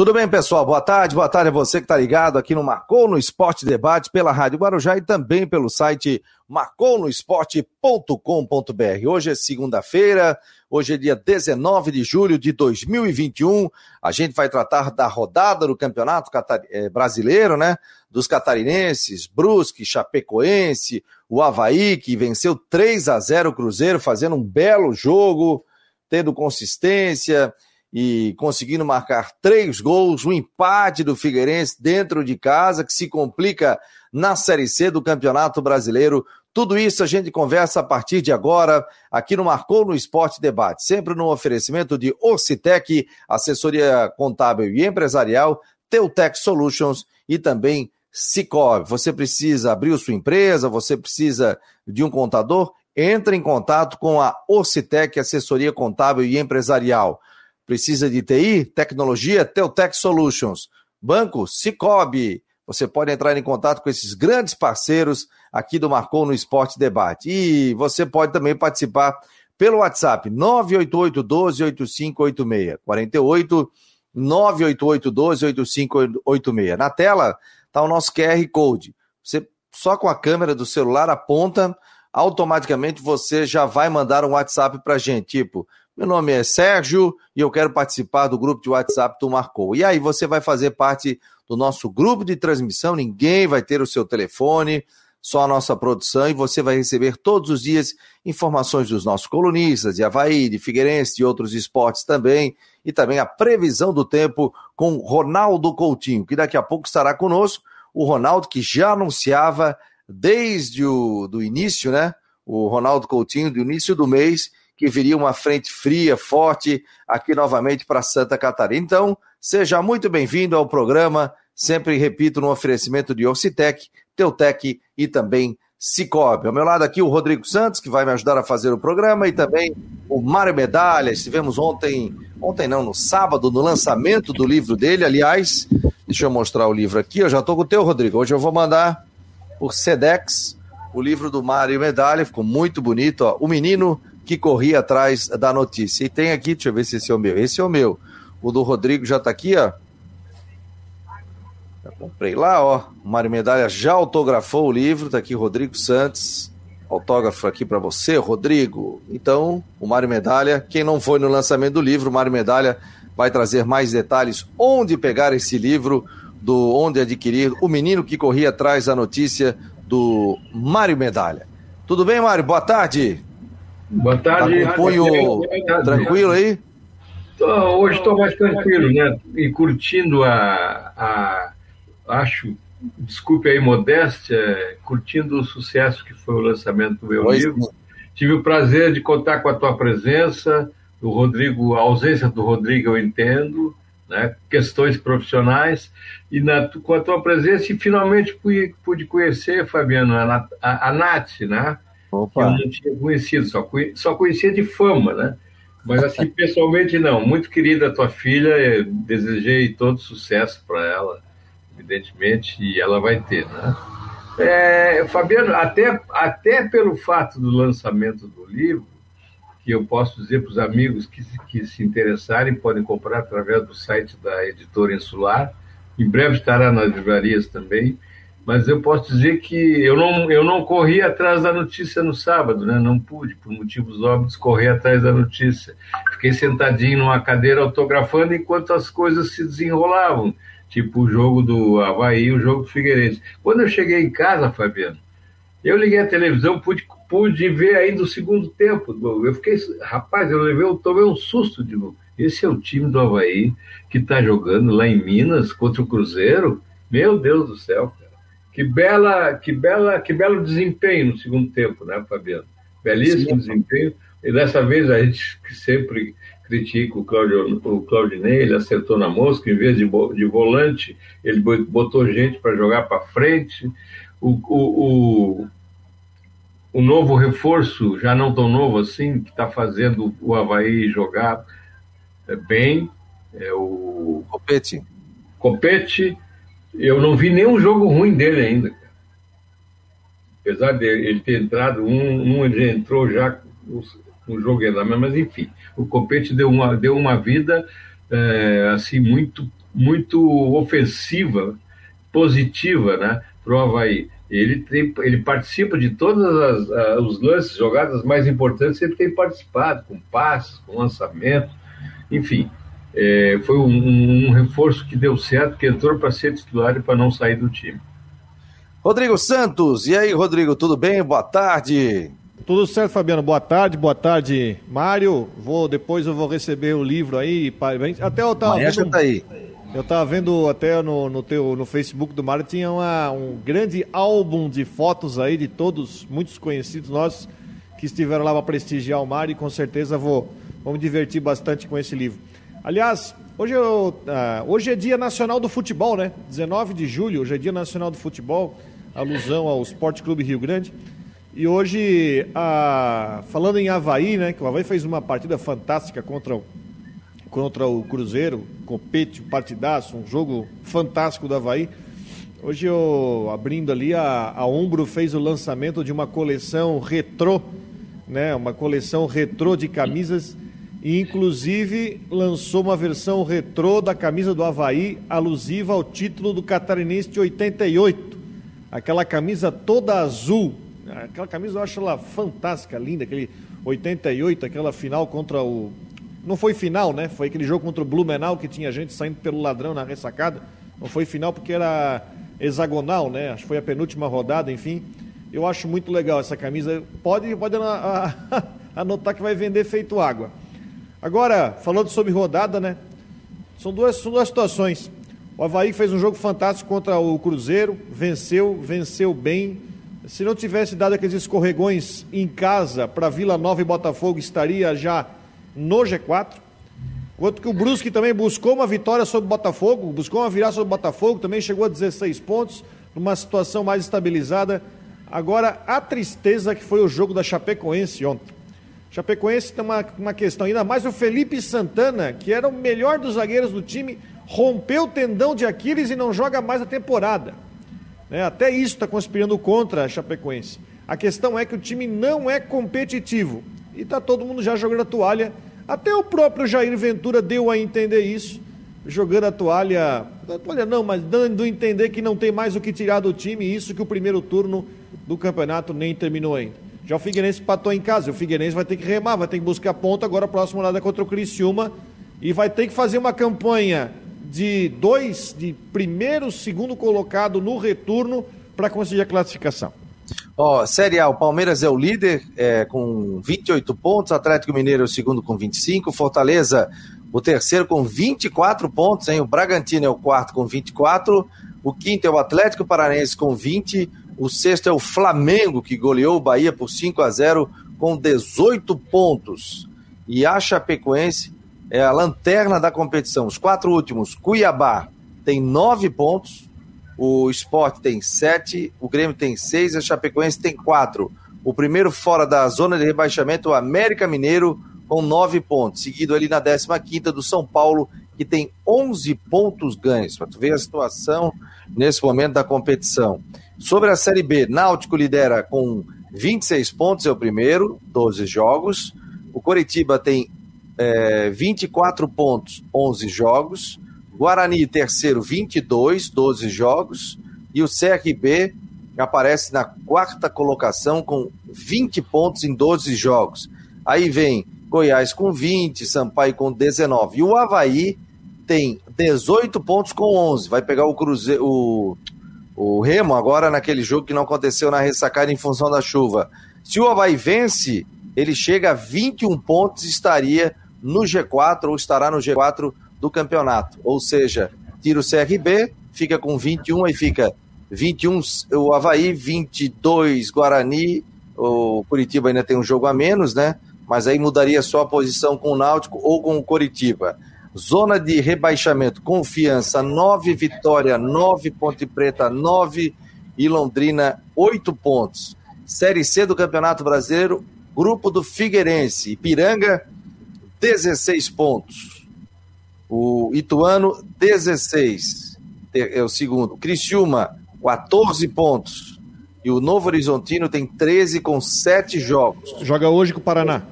Tudo bem, pessoal? Boa tarde, boa tarde a você que está ligado aqui no Marcou no Esporte Debate pela Rádio Guarujá e também pelo site marconosport.com.br. Hoje é segunda-feira, hoje é dia 19 de julho de 2021. A gente vai tratar da rodada do Campeonato eh, Brasileiro, né? Dos catarinenses, Brusque, Chapecoense, o Havaí, que venceu 3 a 0 o Cruzeiro, fazendo um belo jogo, tendo consistência e conseguindo marcar três gols, o um empate do Figueirense dentro de casa, que se complica na Série C do Campeonato Brasileiro. Tudo isso a gente conversa a partir de agora, aqui no Marcou no Esporte Debate, sempre no oferecimento de Orcitec, assessoria contábil e empresarial, Teutec Solutions e também Cicobi. Você precisa abrir sua empresa, você precisa de um contador? Entre em contato com a Orcitec, assessoria contábil e empresarial. Precisa de TI? Tecnologia? Teutec Solutions. Banco? Cicobi. Você pode entrar em contato com esses grandes parceiros aqui do Marcou no Esporte Debate. E você pode também participar pelo WhatsApp 988 12 8586 48 988 12 8586. Na tela está o nosso QR Code. Você só com a câmera do celular aponta, automaticamente você já vai mandar um WhatsApp para gente, tipo meu nome é Sérgio e eu quero participar do grupo de WhatsApp do Marcou. E aí você vai fazer parte do nosso grupo de transmissão, ninguém vai ter o seu telefone, só a nossa produção, e você vai receber todos os dias informações dos nossos colunistas, de Havaí, de Figueirense, de outros esportes também, e também a previsão do tempo com Ronaldo Coutinho, que daqui a pouco estará conosco. O Ronaldo que já anunciava desde o do início, né? O Ronaldo Coutinho, do início do mês, que viria uma frente fria, forte, aqui novamente para Santa Catarina. Então, seja muito bem-vindo ao programa, sempre repito, no oferecimento de Orcitec, Teutec e também Cicobi. Ao meu lado aqui o Rodrigo Santos, que vai me ajudar a fazer o programa, e também o Mário Medalha. Estivemos ontem, ontem não, no sábado, no lançamento do livro dele. Aliás, deixa eu mostrar o livro aqui. Eu já estou com o teu, Rodrigo. Hoje eu vou mandar por Sedex o livro do Mário Medalha. Ficou muito bonito. Ó. O Menino que corria atrás da notícia. E tem aqui, deixa eu ver se esse é o meu. Esse é o meu. O do Rodrigo já está aqui, ó. Já comprei lá, ó. O Mário Medalha já autografou o livro, está aqui Rodrigo Santos. Autógrafo aqui para você, Rodrigo. Então, o Mário Medalha, quem não foi no lançamento do livro, o Mário Medalha vai trazer mais detalhes onde pegar esse livro, do onde adquirir. O menino que corria atrás da notícia do Mário Medalha. Tudo bem, Mário? Boa tarde. Boa tarde. Tá com punho tranquilo aí? Tô, hoje estou mais tranquilo, né? E curtindo a, a. Acho, desculpe aí, modéstia, curtindo o sucesso que foi o lançamento do meu pois livro. Tive o prazer de contar com a tua presença, do Rodrigo, a ausência do Rodrigo eu entendo, né? questões profissionais, e na, com a tua presença, e finalmente pude, pude conhecer, Fabiano, a, a, a Nath, né? Opa. eu não tinha conhecido, só, conhe, só conhecia de fama, né? Mas assim, pessoalmente não. Muito querida a tua filha, desejei todo sucesso para ela, evidentemente, e ela vai ter, né? É, Fabiano, até, até pelo fato do lançamento do livro, que eu posso dizer para os amigos que, que se interessarem, podem comprar através do site da editora Insular, em breve estará nas livrarias também, mas eu posso dizer que eu não, eu não corri atrás da notícia no sábado, né? não pude, por motivos óbvios, correr atrás da notícia. Fiquei sentadinho numa cadeira autografando enquanto as coisas se desenrolavam, tipo o jogo do Havaí e o jogo do Figueirense. Quando eu cheguei em casa, Fabiano, eu liguei a televisão, pude, pude ver ainda o segundo tempo. Eu fiquei, rapaz, eu levei, eu tomei um susto de novo. Esse é o time do Havaí que está jogando lá em Minas contra o Cruzeiro. Meu Deus do céu. Que bela, que bela, que belo desempenho no segundo tempo, né, Fabiano? Belíssimo Sim. desempenho. E dessa vez a gente sempre critica o, Claudio, o Claudinei, ele acertou na mosca, em vez de, de volante, ele botou gente para jogar para frente. O, o, o, o, novo reforço, já não tão novo assim, que está fazendo o Havaí jogar é, bem, é o. Copete. Copete eu não vi nenhum jogo ruim dele ainda. Apesar de ele ter entrado, um, um ele entrou já no jogo ainda, mas enfim, o Copete deu uma, deu uma vida é, assim muito muito ofensiva, positiva, né, para o Havaí. Ele, tem, ele participa de todos os lances, jogadas mais importantes, ele tem participado, com passes, com lançamento, enfim. É, foi um, um, reforço que deu certo, que entrou para ser titular e para não sair do time. Rodrigo Santos, e aí, Rodrigo, tudo bem? Boa tarde. Tudo certo, Fabiano. Boa tarde, boa tarde, Mário. Vou depois eu vou receber o livro aí. Até eu tava vendo, tá aí. Eu tava vendo até no, no teu no Facebook do Mário tinha uma, um grande álbum de fotos aí de todos muitos conhecidos nossos que estiveram lá para prestigiar o Mário e com certeza vou vou me divertir bastante com esse livro. Aliás, hoje, eu, uh, hoje é Dia Nacional do Futebol, né? 19 de julho, hoje é Dia Nacional do Futebol, alusão ao Esporte Clube Rio Grande. E hoje, a, falando em Havaí, né, que o Havaí fez uma partida fantástica contra o, contra o Cruzeiro, compete, partidaço, um jogo fantástico do Havaí. Hoje, eu, abrindo ali, a, a Umbro fez o lançamento de uma coleção retrô, né, uma coleção retrô de camisas, e inclusive lançou uma versão retrô da camisa do Havaí, alusiva ao título do Catarinense de 88. Aquela camisa toda azul, Aquela camisa eu acho ela fantástica, linda, aquele 88, aquela final contra o. Não foi final, né? Foi aquele jogo contra o Blumenau que tinha gente saindo pelo ladrão na ressacada. Não foi final porque era hexagonal, né? Acho que foi a penúltima rodada, enfim. Eu acho muito legal essa camisa. Pode, pode anotar que vai vender feito água. Agora, falando sobre rodada, né? São duas, são duas situações. O Havaí fez um jogo fantástico contra o Cruzeiro, venceu, venceu bem, se não tivesse dado aqueles escorregões em casa para Vila Nova e Botafogo, estaria já no G4. Enquanto que o Brusque também buscou uma vitória sobre o Botafogo, buscou uma virada sobre o Botafogo, também chegou a 16 pontos, numa situação mais estabilizada. Agora, a tristeza que foi o jogo da Chapecoense ontem. Chapecoense tem uma, uma questão, ainda mais o Felipe Santana, que era o melhor dos zagueiros do time, rompeu o tendão de Aquiles e não joga mais a temporada. Né? Até isso está conspirando contra a Chapecoense. A questão é que o time não é competitivo. E está todo mundo já jogando a toalha. Até o próprio Jair Ventura deu a entender isso, jogando a toalha. A toalha não, mas dando a entender que não tem mais o que tirar do time, isso que o primeiro turno do campeonato nem terminou ainda. Já o Figueirense patou em casa, o Figueirense vai ter que remar, vai ter que buscar ponto agora a próxima rodada contra o Criciúma e vai ter que fazer uma campanha de dois, de primeiro, segundo colocado no retorno para conseguir a classificação. Ó, oh, Série A, o Palmeiras é o líder é, com 28 pontos, Atlético Mineiro é o segundo com 25, Fortaleza o terceiro com 24 pontos, hein? O Bragantino é o quarto com 24, o quinto é o Atlético Paranense com 20, o sexto é o Flamengo, que goleou o Bahia por 5 a 0 com 18 pontos. E a Chapecoense é a lanterna da competição. Os quatro últimos, Cuiabá tem nove pontos, o Sport tem sete, o Grêmio tem seis, a Chapecoense tem quatro. O primeiro fora da zona de rebaixamento, o América Mineiro, com nove pontos. Seguido ali na 15 quinta do São Paulo, que tem 11 pontos ganhos. Para tu ver a situação nesse momento da competição. Sobre a Série B, Náutico lidera com 26 pontos, é o primeiro, 12 jogos. O Coritiba tem é, 24 pontos, 11 jogos. Guarani, terceiro, 22, 12 jogos. E o CRB aparece na quarta colocação com 20 pontos em 12 jogos. Aí vem Goiás com 20, Sampaio com 19. E o Havaí tem 18 pontos com 11. Vai pegar o Cruzeiro, o, o Remo agora naquele jogo que não aconteceu na ressacada em função da chuva. Se o Havaí vence, ele chega a 21 pontos e estaria no G4 ou estará no G4 do campeonato. Ou seja, tira o CRB, fica com 21 e fica 21 o Havaí, 22 Guarani, o Curitiba ainda tem um jogo a menos, né? Mas aí mudaria só a posição com o Náutico ou com o Curitiba. Zona de rebaixamento, confiança, 9 Vitória, 9 Ponte Preta, 9 e Londrina, 8 pontos. Série C do Campeonato Brasileiro, grupo do Figueirense, Ipiranga, 16 pontos. O Ituano, 16. É o segundo. Criciúma, 14 pontos. E o Novo Horizontino tem 13 com 7 jogos. Joga hoje com o Paraná.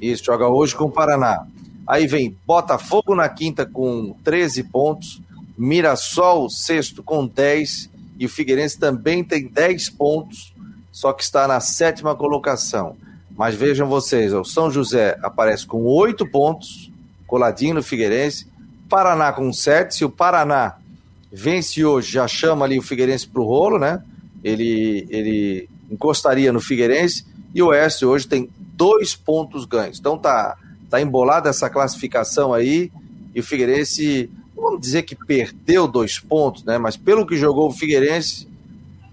Isso, joga hoje com o Paraná. Aí vem Botafogo na quinta com 13 pontos. Mirassol, sexto, com 10. E o Figueirense também tem 10 pontos, só que está na sétima colocação. Mas vejam vocês, o São José aparece com 8 pontos, coladinho no Figueirense. Paraná com 7. Se o Paraná vence hoje, já chama ali o Figueirense para o rolo, né? Ele, ele encostaria no Figueirense. E o Oeste hoje tem dois pontos ganhos. Então tá, tá embolada essa classificação aí. E o Figueirense, vamos dizer que perdeu dois pontos, né? Mas pelo que jogou o Figueirense,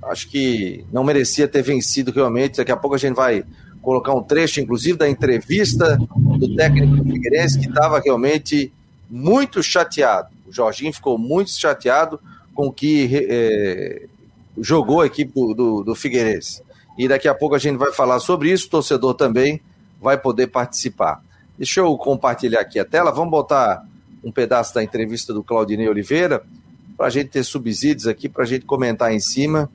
acho que não merecia ter vencido realmente. Daqui a pouco a gente vai colocar um trecho, inclusive, da entrevista do técnico do Figueirense, que estava realmente muito chateado. O Jorginho ficou muito chateado com que é, jogou a equipe do, do, do Figueirense. E daqui a pouco a gente vai falar sobre isso, o torcedor também vai poder participar. Deixa eu compartilhar aqui a tela, vamos botar um pedaço da entrevista do Claudinei Oliveira, para a gente ter subsídios aqui, para a gente comentar em cima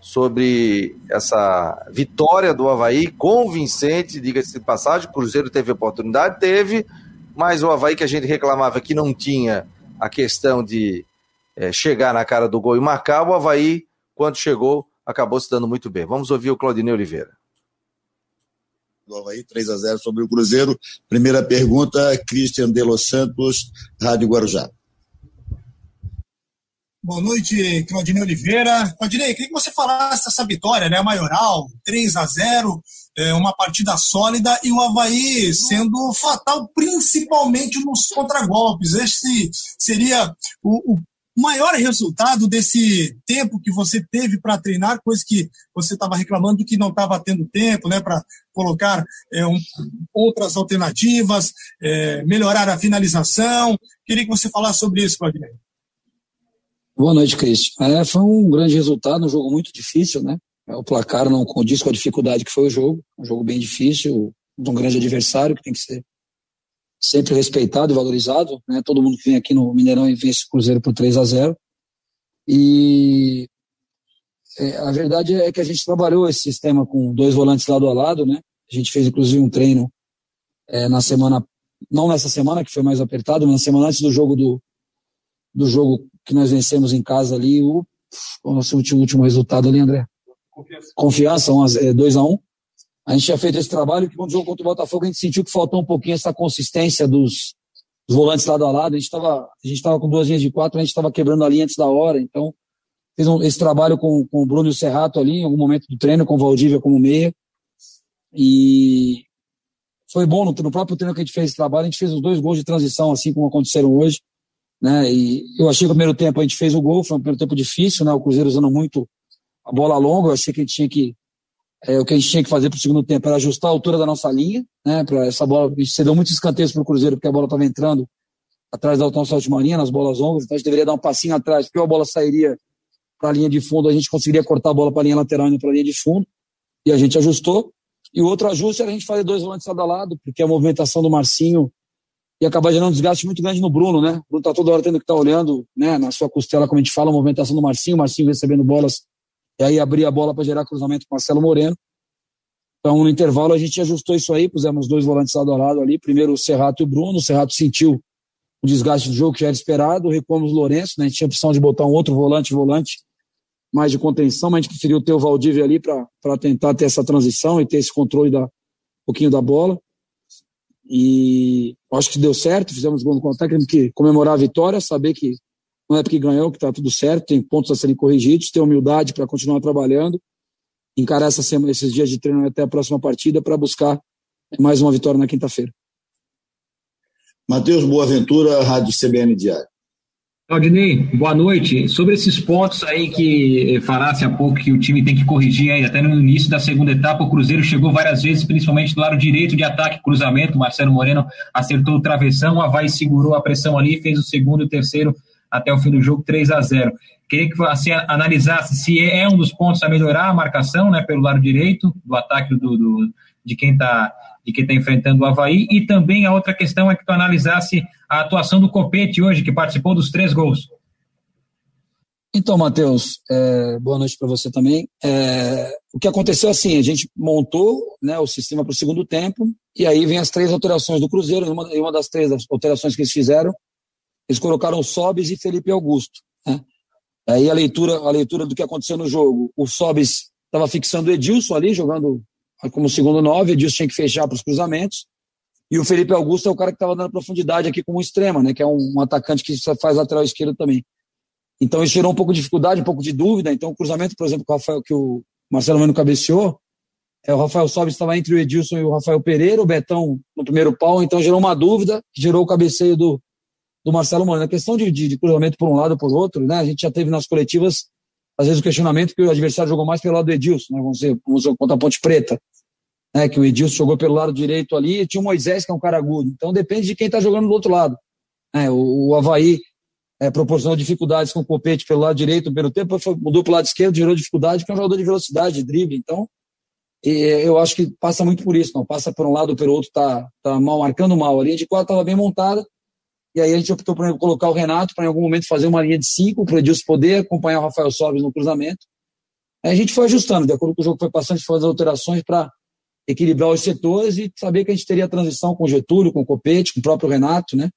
sobre essa vitória do Havaí, convincente, diga-se de passagem, o Cruzeiro teve oportunidade, teve, mas o Havaí que a gente reclamava que não tinha a questão de é, chegar na cara do gol e marcar, o Havaí, quando chegou, acabou se dando muito bem. Vamos ouvir o Claudinei Oliveira. Do Havaí, 3 a 0 sobre o Cruzeiro. Primeira pergunta, Christian de Los Santos, Rádio Guarujá. Boa noite, Claudinei Oliveira. Claudinei, queria que você falasse dessa vitória, né? Maioral, 3 a 0 é, uma partida sólida e o Havaí sendo fatal, principalmente nos contragolpes. Esse seria o, o maior resultado desse tempo que você teve para treinar, coisa que você estava reclamando que não estava tendo tempo, né, para colocar é, um, outras alternativas, é, melhorar a finalização. Queria que você falasse sobre isso, Claudinei. Boa noite, Cris. É, foi um grande resultado, um jogo muito difícil, né? É, o placar não condiz com a dificuldade que foi o jogo, um jogo bem difícil, de um grande adversário que tem que ser sempre respeitado e valorizado, né? Todo mundo que vem aqui no Mineirão e vence o Cruzeiro por 3 a 0. E é, a verdade é que a gente trabalhou esse sistema com dois volantes lado a lado, né? A gente fez inclusive um treino é, na semana, não nessa semana que foi mais apertado, mas na semana antes do jogo do, do jogo que nós vencemos em casa ali, o, o nosso último, último resultado ali, André. Confiança. Confiança, 2 a 1 um. A gente tinha feito esse trabalho que quando o jogo contra o Botafogo a gente sentiu que faltou um pouquinho essa consistência dos, dos volantes lado a lado. A gente estava a gente com duas linhas de quatro, a gente estava quebrando a linha antes da hora. Então, fez um, esse trabalho com, com o Bruno e o Serrato ali, em algum momento do treino, com o Valdívia como meia. E foi bom no, no, próprio treino que a gente fez esse trabalho. A gente fez os dois gols de transição, assim como aconteceram hoje. Né? E eu achei que no primeiro tempo a gente fez o gol, foi um primeiro tempo difícil, né? O Cruzeiro usando muito a bola longa. Eu achei que a gente tinha que é, o que a gente tinha que fazer para o segundo tempo era ajustar a altura da nossa linha, né? Para essa bola, a gente cedeu muitos escanteios para o Cruzeiro, porque a bola estava entrando atrás da nossa última linha, nas bolas longas, então a gente deveria dar um passinho atrás, porque a bola sairia para a linha de fundo, a gente conseguiria cortar a bola para a linha lateral e para a linha de fundo, e a gente ajustou. E o outro ajuste era a gente fazer dois volantes lado a lado, porque a movimentação do Marcinho ia acabar gerando um desgaste muito grande no Bruno, né? O Bruno está toda hora tendo que estar tá olhando, né, na sua costela, como a gente fala, a movimentação do Marcinho, o Marcinho recebendo bolas e aí abrir a bola para gerar cruzamento com Marcelo Moreno. Então, no intervalo, a gente ajustou isso aí, pusemos dois volantes lado a lado ali. Primeiro o Serrato e o Bruno. O Serrato sentiu o desgaste do jogo que já era esperado. Recuamos o Lourenço, né? A gente tinha a opção de botar um outro volante, volante mais de contenção, mas a gente preferiu ter o Valdívia ali para tentar ter essa transição e ter esse controle da um pouquinho da bola. E acho que deu certo, fizemos gol no contra temos que comemorar a vitória, saber que não é porque ganhou que está tudo certo, tem pontos a serem corrigidos, ter humildade para continuar trabalhando, encarar essa semana, esses dias de treino até a próxima partida para buscar mais uma vitória na quinta-feira. Matheus Boaventura, Rádio CBN Diário. Claudinei, boa noite. Sobre esses pontos aí que falasse há pouco que o time tem que corrigir aí, até no início da segunda etapa, o Cruzeiro chegou várias vezes, principalmente do lado direito de ataque, cruzamento, Marcelo Moreno acertou o travessão, o Havaí segurou a pressão ali, fez o segundo e o terceiro até o fim do jogo 3 a 0 Queria que você analisasse se é um dos pontos a melhorar a marcação né, pelo lado direito do ataque do, do de quem está de quem está enfrentando o Havaí, e também a outra questão é que tu analisasse a atuação do Copete hoje, que participou dos três gols. Então, Matheus, é, boa noite para você também. É, o que aconteceu assim, a gente montou né, o sistema para o segundo tempo, e aí vem as três alterações do Cruzeiro, e uma, uma das três alterações que eles fizeram eles colocaram Sobis e Felipe Augusto. Né? Aí a leitura, a leitura do que aconteceu no jogo, o Sobis estava fixando o Edilson ali, jogando como segundo nove, Edilson tinha que fechar para os cruzamentos, e o Felipe Augusto é o cara que estava dando profundidade aqui como extrema, né? Que é um, um atacante que faz lateral esquerdo também. Então isso gerou um pouco de dificuldade, um pouco de dúvida. Então o cruzamento, por exemplo, que o, Rafael, que o Marcelo Mano cabeceou, é, o Rafael Sobis estava entre o Edilson e o Rafael Pereira, o Betão no primeiro pau, então gerou uma dúvida, gerou o cabeceio do, do Marcelo Mano. A questão de, de, de cruzamento por um lado ou por outro, né? A gente já teve nas coletivas, às vezes, o questionamento que o adversário jogou mais pelo lado do Edilson, né? Vamos dizer, vamos contra a Ponte Preta né, que o Edilson jogou pelo lado direito ali, e tinha o Moisés, que é um cara agudo. Então depende de quem está jogando do outro lado. É, o, o Havaí é, proporcionou dificuldades com o Copete pelo lado direito no primeiro tempo, foi, mudou para o lado esquerdo, gerou dificuldade, porque é um jogador de velocidade, de drible. Então, e, eu acho que passa muito por isso, não passa por um lado ou pelo outro, tá, tá mal marcando mal. A linha de quatro estava bem montada, e aí a gente optou por colocar o Renato para em algum momento fazer uma linha de cinco, para o Edilson poder acompanhar o Rafael Sobes no cruzamento. Aí a gente foi ajustando, de acordo com o jogo que foi passando, a gente foi fazendo alterações para equilibrar os setores e saber que a gente teria transição com o Getúlio, com o Copete, com o próprio Renato, né?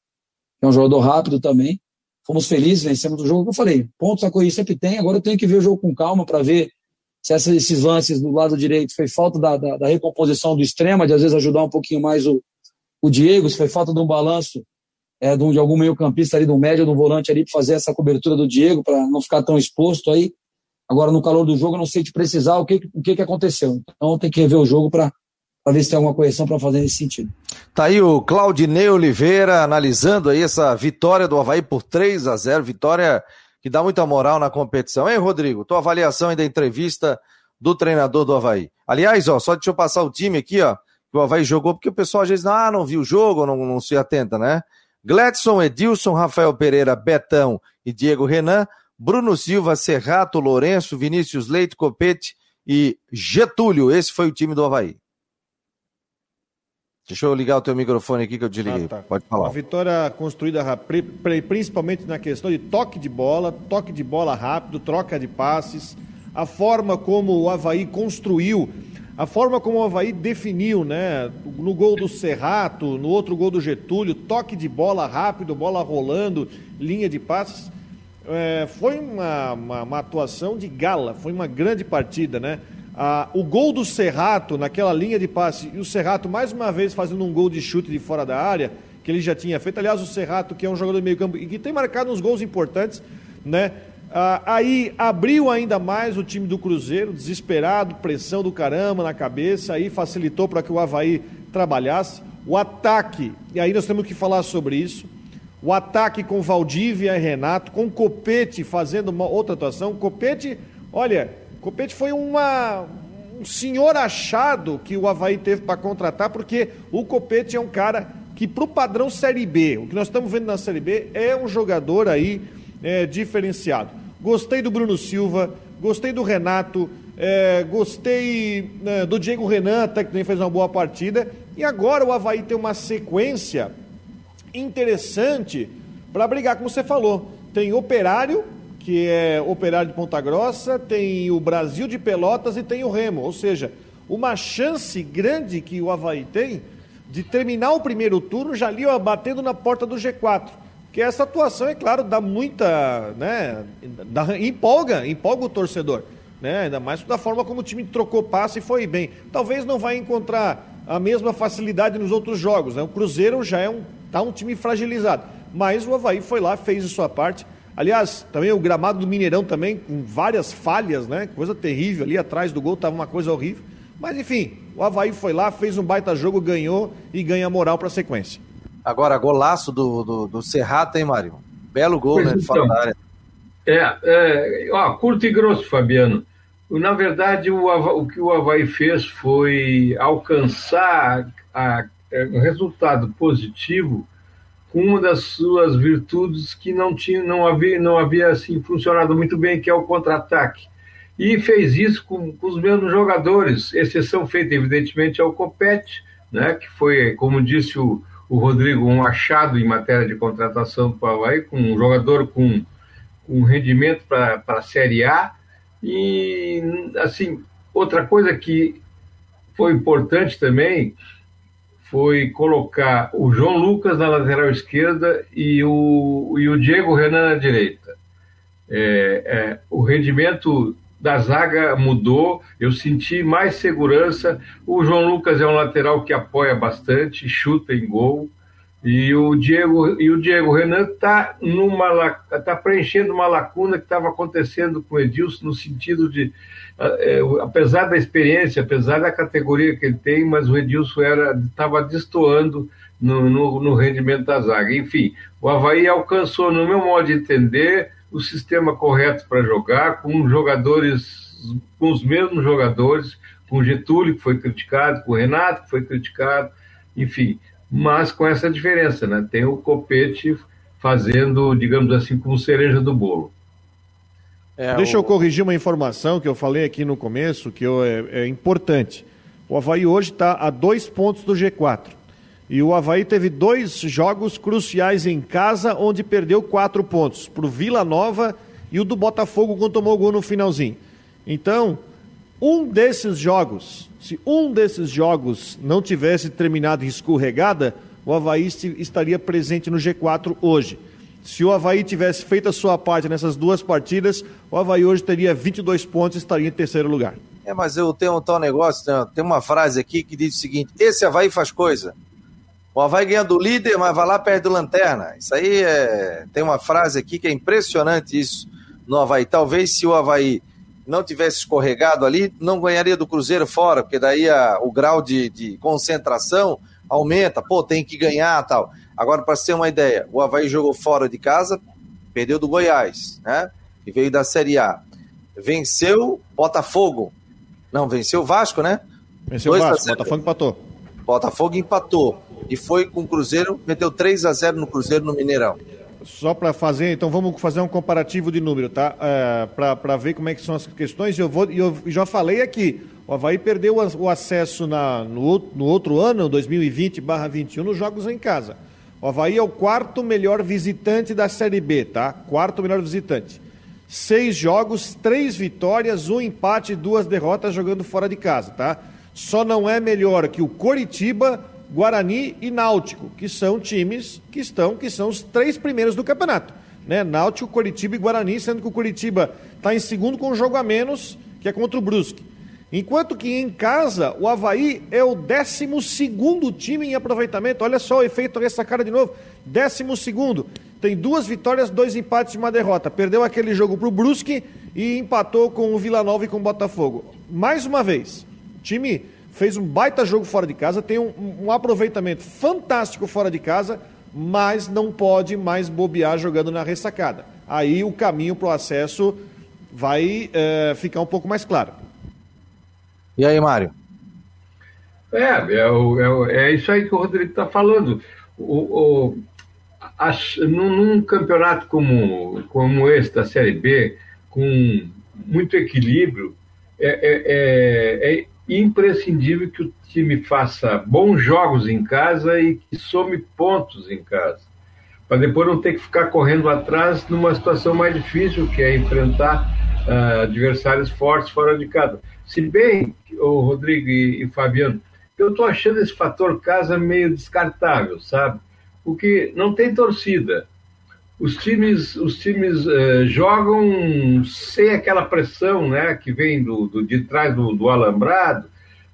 Que é um jogador rápido também. Fomos felizes, vencemos o jogo. Eu falei, pontos a corrida sempre tem. Agora eu tenho que ver o jogo com calma para ver se esses lances do lado direito foi falta da, da, da, recomposição do extrema, de às vezes ajudar um pouquinho mais o, o Diego, se foi falta de um balanço é, de, um, algum meio-campista ali, do médio, do volante ali, para fazer essa cobertura do Diego, para não ficar tão exposto aí. Agora, no calor do jogo, eu não sei te precisar o que, o que, que aconteceu. Então, tem que rever o jogo para ver se tem alguma correção para fazer nesse sentido. Tá aí o Claudinei Oliveira analisando aí essa vitória do Havaí por 3 a 0 vitória que dá muita moral na competição. Hein, Rodrigo? Tua avaliação aí da entrevista do treinador do Havaí. Aliás, ó, só deixa eu passar o time aqui, ó, que o Havaí jogou, porque o pessoal às vezes ah, não viu o jogo, não, não se atenta, né? Gladson, Edilson, Rafael Pereira, Betão e Diego Renan, Bruno Silva, Serrato, Lourenço, Vinícius Leite, Copete e Getúlio. Esse foi o time do Havaí. Deixa eu ligar o teu microfone aqui que eu desliguei. Ah, tá. Pode falar. Uma vitória construída principalmente na questão de toque de bola, toque de bola rápido, troca de passes, a forma como o Havaí construiu, a forma como o Havaí definiu, né? No gol do Serrato, no outro gol do Getúlio, toque de bola rápido, bola rolando, linha de passes é, foi uma, uma, uma, atuação de gala, foi uma grande partida, né? Ah, o gol do Serrato naquela linha de passe e o Serrato mais uma vez fazendo um gol de chute de fora da área, que ele já tinha feito. Aliás, o Serrato, que é um jogador de meio campo e que tem marcado uns gols importantes, né? Ah, aí abriu ainda mais o time do Cruzeiro, desesperado, pressão do caramba na cabeça, aí facilitou para que o Havaí trabalhasse. O ataque, e aí nós temos que falar sobre isso. O ataque com Valdívia e Renato, com Copete fazendo uma outra atuação. Copete, olha, Copete foi uma, um senhor achado que o Havaí teve para contratar, porque o Copete é um cara que, para o padrão Série B, o que nós estamos vendo na Série B, é um jogador aí é, diferenciado. Gostei do Bruno Silva, gostei do Renato, é, gostei né, do Diego Renan, até que também fez uma boa partida. E agora o Havaí tem uma sequência interessante para brigar, como você falou. Tem Operário, que é Operário de Ponta Grossa, tem o Brasil de Pelotas e tem o Remo. Ou seja, uma chance grande que o Havaí tem de terminar o primeiro turno já ali ó, batendo na porta do G4. Que essa atuação, é claro, dá muita. Né, dá, empolga, empolga o torcedor. Né, ainda mais da forma como o time trocou passe e foi bem. Talvez não vai encontrar a mesma facilidade nos outros jogos. Né? O Cruzeiro já é um Está um time fragilizado. Mas o Havaí foi lá, fez a sua parte. Aliás, também o gramado do Mineirão também, com várias falhas, né? Coisa terrível. Ali atrás do gol estava uma coisa horrível. Mas enfim, o Havaí foi lá, fez um baita jogo, ganhou e ganha moral para a sequência. Agora, golaço do, do, do Serrata, hein, Mário? Belo gol, pois né? Então, fora da área. É, é ó, curto e grosso, Fabiano. Na verdade, o, o que o Havaí fez foi alcançar a é, um resultado positivo com uma das suas virtudes que não tinha, não havia, não havia assim funcionado muito bem, que é o contra-ataque. E fez isso com, com, os mesmos jogadores, exceção feita evidentemente ao Copete, né, que foi, como disse o, o Rodrigo, um achado em matéria de contratação do Havaí, com um jogador com, com rendimento para a Série A. E, assim, outra coisa que foi importante também foi colocar o João Lucas na lateral esquerda e o, e o Diego Renan na direita. É, é, o rendimento da zaga mudou, eu senti mais segurança. O João Lucas é um lateral que apoia bastante, chuta em gol. E o Diego, e o Diego Renan está tá preenchendo uma lacuna que estava acontecendo com o Edilson, no sentido de, é, apesar da experiência, apesar da categoria que ele tem, mas o Edilson estava destoando no, no, no, rendimento da zaga. Enfim, o Havaí alcançou, no meu modo de entender, o sistema correto para jogar, com jogadores, com os mesmos jogadores, com o Getúlio, que foi criticado, com o Renato, que foi criticado, enfim, mas com essa diferença, né? Tem o Copete fazendo, digamos assim, como cereja do bolo. É, Deixa o... eu corrigir uma informação que eu falei aqui no começo, que eu, é, é importante. O Havaí hoje está a dois pontos do G4. E o Havaí teve dois jogos cruciais em casa, onde perdeu quatro pontos. Para o Vila Nova e o do Botafogo, quando tomou gol no finalzinho. Então, um desses jogos, se um desses jogos não tivesse terminado em escorregada, o Havaí estaria presente no G4 hoje. Se o Havaí tivesse feito a sua parte nessas duas partidas, o Havaí hoje teria 22 pontos e estaria em terceiro lugar. É, mas eu tenho um tal negócio, tem uma frase aqui que diz o seguinte: esse Havaí faz coisa. O Havaí ganha do líder, mas vai lá perto do lanterna. Isso aí é. Tem uma frase aqui que é impressionante isso no Havaí. Talvez se o Havaí não tivesse escorregado ali, não ganharia do Cruzeiro fora, porque daí a, o grau de, de concentração aumenta, pô, tem que ganhar tal. Agora, para ter uma ideia, o Havaí jogou fora de casa, perdeu do Goiás, né? E veio da Série A. Venceu Botafogo. Não, venceu o Vasco, né? Venceu o Vasco, Botafogo empatou. Botafogo empatou. E foi com o Cruzeiro, meteu 3 a 0 no Cruzeiro no Mineirão. Só para fazer, então vamos fazer um comparativo de número, tá? É, para ver como é que são as questões. Eu vou, eu já falei aqui, o Havaí perdeu o acesso na, no, no outro ano, 2020/21, nos jogos em casa. O Havaí é o quarto melhor visitante da Série B, tá? Quarto melhor visitante. Seis jogos, três vitórias, um empate e duas derrotas jogando fora de casa, tá? Só não é melhor que o Coritiba, Guarani e Náutico, que são times que estão, que são os três primeiros do campeonato. Né? Náutico, Coritiba e Guarani, sendo que o Coritiba está em segundo com um jogo a menos, que é contra o Brusque. Enquanto que em casa, o Havaí é o 12 time em aproveitamento. Olha só o efeito dessa cara de novo. 12. Tem duas vitórias, dois empates e uma derrota. Perdeu aquele jogo para o Brusque e empatou com o Vila Nova e com o Botafogo. Mais uma vez, time fez um baita jogo fora de casa, tem um, um aproveitamento fantástico fora de casa, mas não pode mais bobear jogando na ressacada. Aí o caminho para o acesso vai é, ficar um pouco mais claro. E aí, Mário? É, é, é, é isso aí que o Rodrigo está falando. O, o, as, num, num, campeonato como, como esse da Série B, com muito equilíbrio, é, é, é, é imprescindível que o time faça bons jogos em casa e que some pontos em casa, para depois não ter que ficar correndo atrás numa situação mais difícil, que é enfrentar uh, adversários fortes fora de casa. Se bem, o Rodrigo e, e Fabiano, eu estou achando esse fator casa meio descartável, sabe? Porque não tem torcida. Os times, os times uh, jogam sem aquela pressão né, que vem do, do de trás do, do alambrado.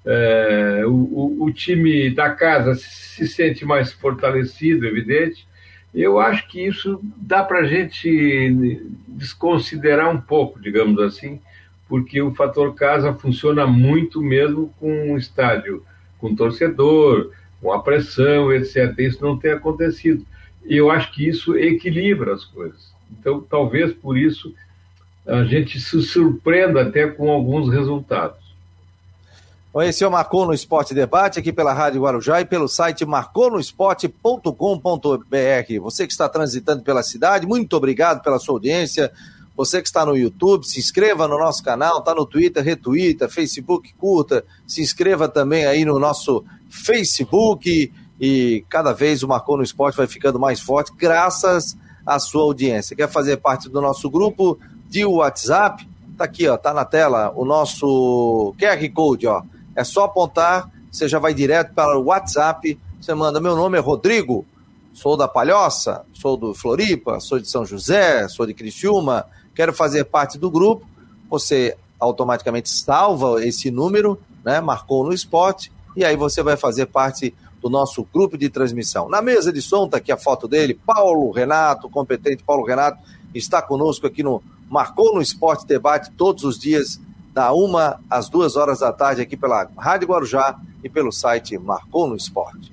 Uh, o, o, time da casa se sente mais fortalecido, evidente. Eu acho que isso dá para a gente desconsiderar um pouco, digamos assim, porque o fator casa funciona muito mesmo com um estádio com torcedor, com a pressão, etc. Isso não tem acontecido. E eu acho que isso equilibra as coisas. Então, talvez por isso a gente se surpreenda até com alguns resultados. Esse é o Marcou no Esporte Debate, aqui pela Rádio Guarujá e pelo site marconosport.com.br. Você que está transitando pela cidade, muito obrigado pela sua audiência. Você que está no YouTube, se inscreva no nosso canal, está no Twitter, retweeta, Facebook, curta, se inscreva também aí no nosso Facebook e cada vez o Marcou no Esporte vai ficando mais forte graças à sua audiência. Quer fazer parte do nosso grupo de WhatsApp? Tá aqui, ó, tá na tela o nosso QR Code, ó. É só apontar você já vai direto para o WhatsApp, você manda, meu nome é Rodrigo, sou da Palhoça, sou do Floripa, sou de São José, sou de Criciúma, quero fazer parte do grupo, você automaticamente salva esse número, né, marcou no spot, e aí você vai fazer parte do nosso grupo de transmissão. Na mesa de som, está aqui a foto dele, Paulo Renato, competente Paulo Renato, está conosco aqui no Marcou no Esporte Debate todos os dias, da uma às duas horas da tarde, aqui pela Rádio Guarujá e pelo site Marcou no Esporte.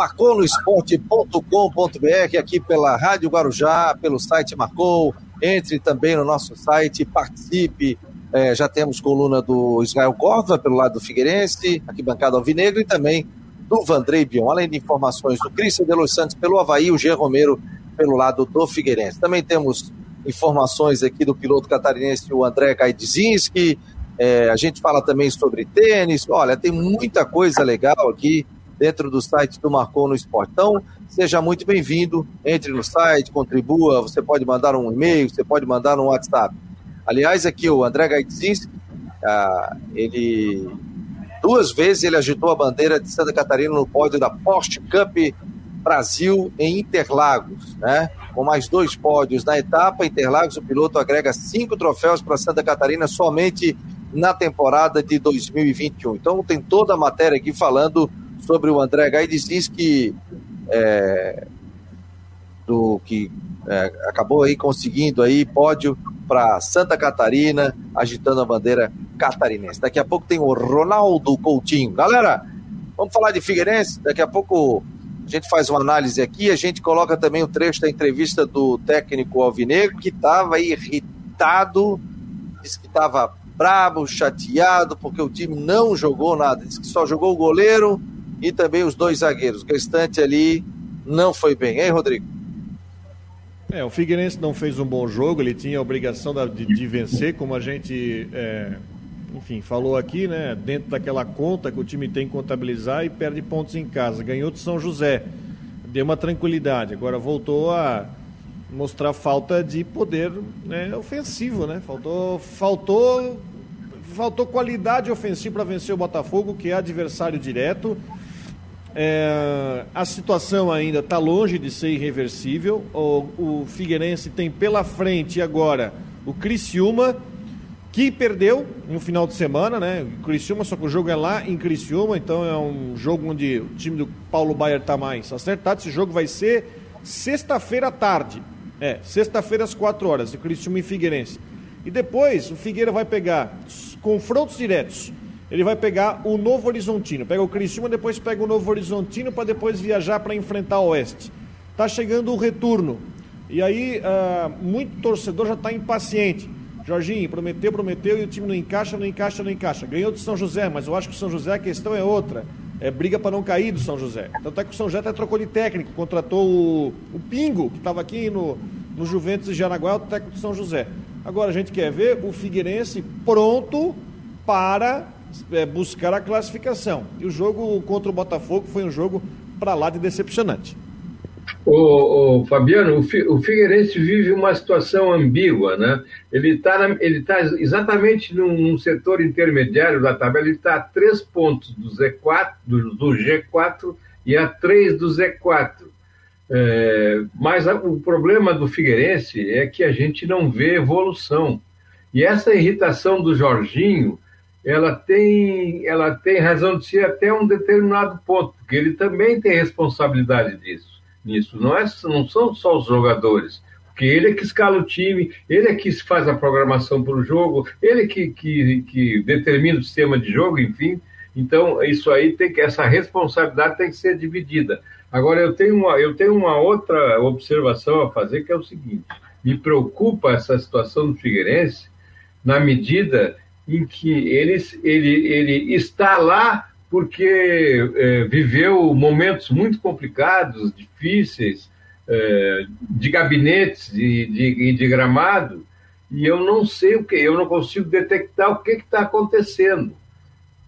marconosport.com.br, aqui pela Rádio Guarujá, pelo site Marcou. Entre também no nosso site, participe. É, já temos coluna do Israel Córdoba pelo lado do Figueirense, aqui bancada Alvinegro, e também do Vandrei Bion. Além de informações do Cristian de Los Santos pelo Havaí, o G. Romero pelo lado do Figueirense. Também temos informações aqui do piloto catarinense, o André Gaidzinski. É, a gente fala também sobre tênis. Olha, tem muita coisa legal aqui dentro do site do Marcou no Esporte. Então, seja muito bem-vindo, entre no site, contribua, você pode mandar um e-mail, você pode mandar um WhatsApp. Aliás, aqui o André Gaitzinski, ah, ele duas vezes ele agitou a bandeira de Santa Catarina no pódio da Porsche Cup Brasil em Interlagos, né? Com mais dois pódios na etapa Interlagos, o piloto agrega cinco troféus para Santa Catarina somente na temporada de 2021. Então tem toda a matéria aqui falando sobre o André Gaides diz que é, do que é, acabou aí conseguindo aí pódio para Santa Catarina, agitando a bandeira catarinense. Daqui a pouco tem o Ronaldo Coutinho. Galera, vamos falar de Figueirense. Daqui a pouco a gente faz uma análise aqui. A gente coloca também o trecho da entrevista do técnico Alvinegro, que estava irritado, disse que estava bravo, chateado, porque o time não jogou nada. Disse que só jogou o goleiro e também os dois zagueiros. O restante ali não foi bem, hein, Rodrigo? É, o Figueirense não fez um bom jogo, ele tinha a obrigação de, de vencer, como a gente, é, enfim, falou aqui, né? Dentro daquela conta que o time tem que contabilizar e perde pontos em casa. Ganhou de São José, deu uma tranquilidade. Agora voltou a mostrar falta de poder né, ofensivo, né? Faltou, faltou, faltou qualidade ofensiva para vencer o Botafogo, que é adversário direto. É, a situação ainda está longe de ser irreversível. O, o, Figueirense tem pela frente agora o Criciúma, que perdeu no final de semana, né? Criciúma, só que o jogo é lá em Criciúma, então é um jogo onde o time do Paulo Baier está mais acertado. Esse jogo vai ser sexta-feira à tarde. É, sexta-feira às quatro horas, de Criciúma e Figueirense. E depois o Figueira vai pegar confrontos diretos ele vai pegar o Novo Horizontino. Pega o Criciúma, depois pega o Novo Horizontino para depois viajar para enfrentar o Oeste. Está chegando o retorno. E aí, uh, muito torcedor já está impaciente. Jorginho, prometeu, prometeu e o time não encaixa, não encaixa, não encaixa. Ganhou do São José, mas eu acho que o São José a questão é outra. É briga para não cair do São José. Tanto é que o São José até trocou de técnico, contratou o, o Pingo, que estava aqui no, no Juventus e Jaraguá, o técnico de São José. Agora a gente quer ver o Figueirense pronto para é, buscar a classificação. E o jogo contra o Botafogo foi um jogo para lá de decepcionante. O, o Fabiano, o, Fi, o, Figueirense vive uma situação ambígua, né? Ele está ele tá exatamente num, num, setor intermediário da tabela, ele está a três pontos do Z4, do, do, G4 e a três do Z4. É, mas a, o problema do Figueirense é que a gente não vê evolução. E essa irritação do Jorginho, ela tem, ela tem razão de ser até um determinado ponto, porque ele também tem responsabilidade disso nisso. Não, é, não são só os jogadores, porque ele é que escala o time, ele é que faz a programação para o jogo, ele é que, que, que determina o sistema de jogo, enfim. Então, isso aí tem que, essa responsabilidade tem que ser dividida. Agora, eu tenho uma, eu tenho uma outra observação a fazer, que é o seguinte: me preocupa essa situação do Figueirense, na medida em que ele, ele, ele está lá porque é, viveu momentos muito complicados, difíceis, é, de gabinetes e de, de, de, gramado, e eu não sei o que, eu não consigo detectar o que está acontecendo.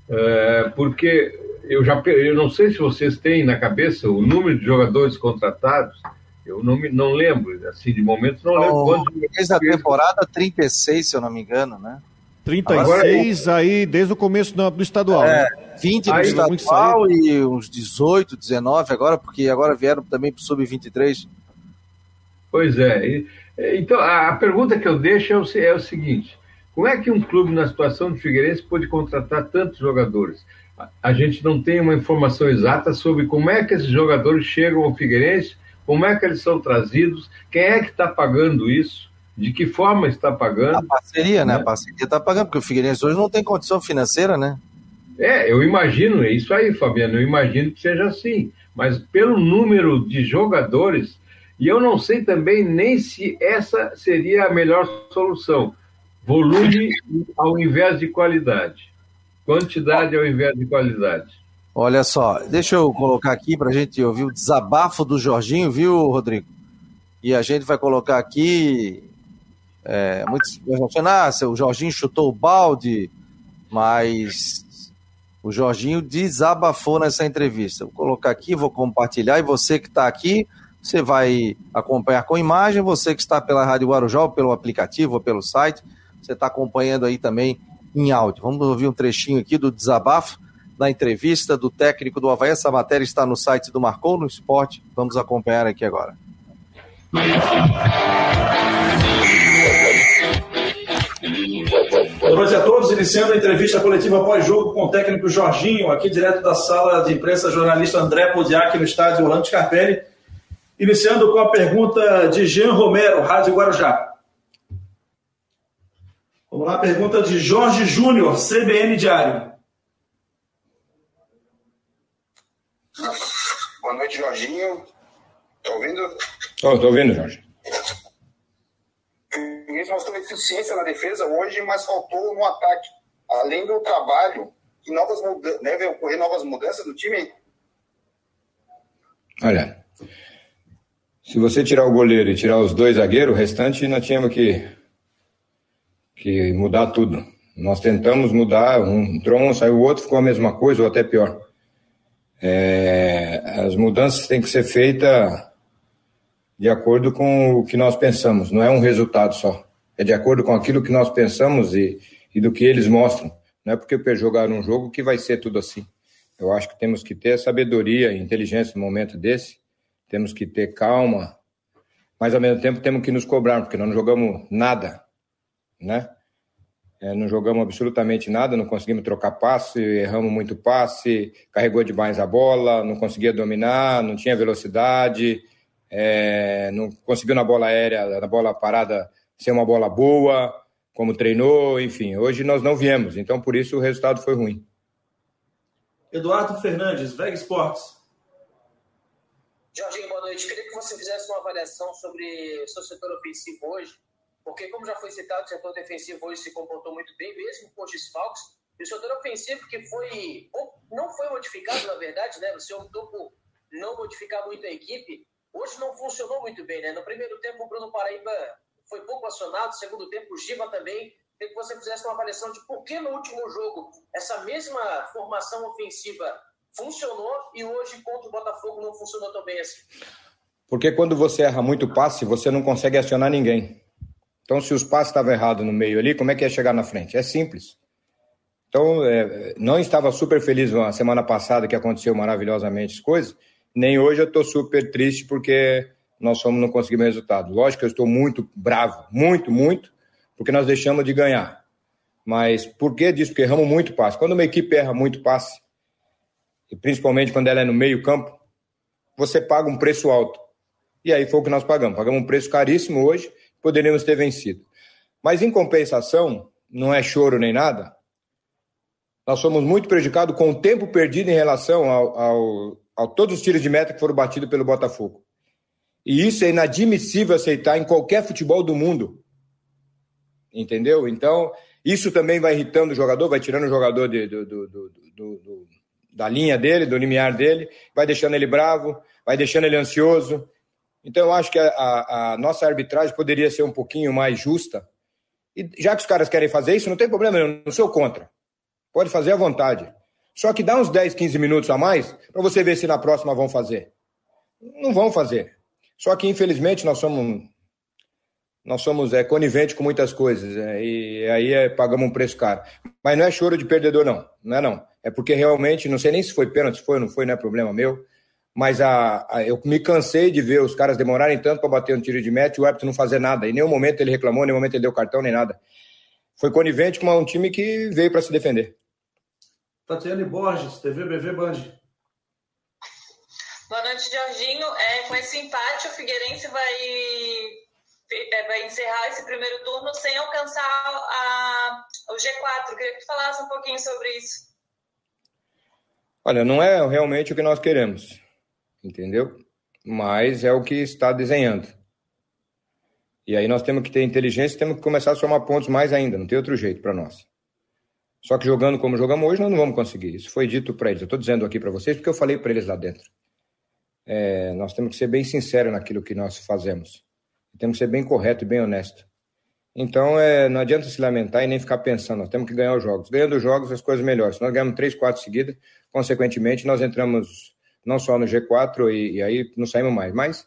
É, porque eu já eu não sei se vocês têm na cabeça o número de jogadores contratados, eu não, me, não lembro, assim, de momento não lembro quantos. Desde a temporada 36, se eu não me engano, né? 36 Agora, aí desde o começo do, do estadual. É, né? 20 no estadual e uns 18, 19 agora, porque agora vieram também para o sub-23. Pois é. Então, a pergunta que eu deixo é o, é o seguinte: como é que um clube na situação de Figueirense pode contratar tantos jogadores? A gente não tem uma informação exata sobre como é que esses jogadores chegam ao Figueirense, como é que eles são trazidos, quem é que está pagando isso de que forma está pagando. A parceria, né? né? A parceria está pagando, porque o Figueirense hoje não tem condição financeira, né? É, eu imagino, é isso aí, Fabiano, eu imagino que seja assim. Mas pelo número de jogadores, e eu não sei também nem se essa seria a melhor solução. Volume ao invés de qualidade. Quantidade ao invés de qualidade. Olha só, deixa eu colocar aqui para a gente ouvir o desabafo do Jorginho, viu, Rodrigo? E a gente vai colocar aqui é, muitos pensam, ah, o Jorginho chutou o balde, mas o Jorginho desabafou nessa entrevista. Vou colocar aqui, vou compartilhar, e você que está aqui, você vai acompanhar com imagem, você que está pela Rádio Guarujá, pelo aplicativo, ou pelo site, você está acompanhando aí também em áudio. Vamos ouvir um trechinho aqui do desabafo da entrevista do técnico do Havaí. Essa matéria está no site do Marcou no Esporte. Vamos acompanhar aqui agora. Boa noite a todos, iniciando a entrevista coletiva pós-jogo com o técnico Jorginho, aqui direto da sala de imprensa, jornalista André Podiak, no estádio Orlando Scarpelli. Iniciando com a pergunta de Jean Romero, Rádio Guarujá. Vamos lá, pergunta de Jorge Júnior, CBN Diário. Boa noite, Jorginho. Tá ouvindo? Estou ouvindo, Jorge. Fluminense mostrou eficiência na defesa hoje, mas faltou no ataque. Além do trabalho, que novas deve ocorrer novas mudanças no time? Olha, se você tirar o goleiro e tirar os dois zagueiros, o restante nós tínhamos que, que mudar tudo. Nós tentamos mudar, um entrou um, saiu o outro, ficou a mesma coisa ou até pior. É, as mudanças têm que ser feitas de acordo com o que nós pensamos, não é um resultado só. É de acordo com aquilo que nós pensamos e, e do que eles mostram. Não é porque jogaram um jogo que vai ser tudo assim. Eu acho que temos que ter sabedoria e inteligência no momento desse, temos que ter calma, mas ao mesmo tempo temos que nos cobrar, porque nós não jogamos nada, né? É, não jogamos absolutamente nada, não conseguimos trocar passe, erramos muito passe, carregou demais a bola, não conseguia dominar, não tinha velocidade, é, não conseguiu na bola aérea, na bola parada, ser uma bola boa, como treinou, enfim. Hoje nós não viemos, então por isso o resultado foi ruim. Eduardo Fernandes, VEG Sports. Jorginho, boa noite. Queria que você fizesse uma avaliação sobre o seu setor ofensivo hoje, porque, como já foi citado, o setor defensivo hoje se comportou muito bem, mesmo com os desfalques. E o setor ofensivo que foi, não foi modificado, na verdade, né? Você optou por não modificar muito a equipe, hoje não funcionou muito bem, né? No primeiro tempo, o Bruno Paraíba foi pouco acionado, segundo tempo, o Giva também. Queria que você fizesse uma avaliação de por que no último jogo essa mesma formação ofensiva funcionou e hoje contra o Botafogo não funcionou tão bem assim. Porque quando você erra muito passe, você não consegue acionar ninguém. Então, se os passes estavam errados no meio ali, como é que ia chegar na frente? É simples. Então, é, não estava super feliz na semana passada que aconteceu maravilhosamente as coisas, nem hoje eu estou super triste porque nós fomos não conseguimos resultado. Lógico que eu estou muito bravo, muito, muito, porque nós deixamos de ganhar. Mas por que disso? Porque erramos muito passe. Quando uma equipe erra muito passe, e principalmente quando ela é no meio campo, você paga um preço alto. E aí foi o que nós pagamos. Pagamos um preço caríssimo hoje, poderíamos ter vencido. Mas em compensação, não é choro nem nada, nós somos muito prejudicados com o tempo perdido em relação ao, ao, a todos os tiros de meta que foram batidos pelo Botafogo. E isso é inadmissível aceitar em qualquer futebol do mundo. Entendeu? Então, isso também vai irritando o jogador, vai tirando o jogador de, do, do, do, da linha dele, do limiar dele, vai deixando ele bravo, vai deixando ele ansioso. Então, eu acho que a, a, a nossa arbitragem poderia ser um pouquinho mais justa. E já que os caras querem fazer isso, não tem problema, eu não sou contra. Pode fazer à vontade. Só que dá uns 10, 15 minutos a mais para você ver se na próxima vão fazer. Não vão fazer. Só que, infelizmente, nós somos nós somos é, coniventes com muitas coisas é, e aí é, pagamos um preço caro. Mas não é choro de perdedor, não. Não é não. É porque realmente, não sei nem se foi pênalti, se foi ou não foi, não é problema meu. Mas a, a, eu me cansei de ver os caras demorarem tanto para bater um tiro de meta e o árbitro não fazer nada. Em nenhum momento ele reclamou, em nenhum momento ele deu cartão, nem nada. Foi conivente com um time que veio para se defender. Tatiane Borges, TV BV Band. Boa noite, Jorginho. É, com esse empate, o Figueirense vai, é, vai encerrar esse primeiro turno sem alcançar a, o G4. Queria que tu falasse um pouquinho sobre isso. Olha, não é realmente o que nós queremos, entendeu? Mas é o que está desenhando. E aí nós temos que ter inteligência temos que começar a somar pontos mais ainda, não tem outro jeito para nós. Só que jogando como jogamos hoje, nós não vamos conseguir. Isso foi dito para eles. Eu estou dizendo aqui para vocês porque eu falei para eles lá dentro. É, nós temos que ser bem sinceros naquilo que nós fazemos. Temos que ser bem correto e bem honesto. Então, é, não adianta se lamentar e nem ficar pensando. Nós temos que ganhar os jogos. Ganhando os jogos, as coisas melhoram. Se nós ganhamos três, quatro seguidas, consequentemente, nós entramos não só no G4 e, e aí não saímos mais. Mas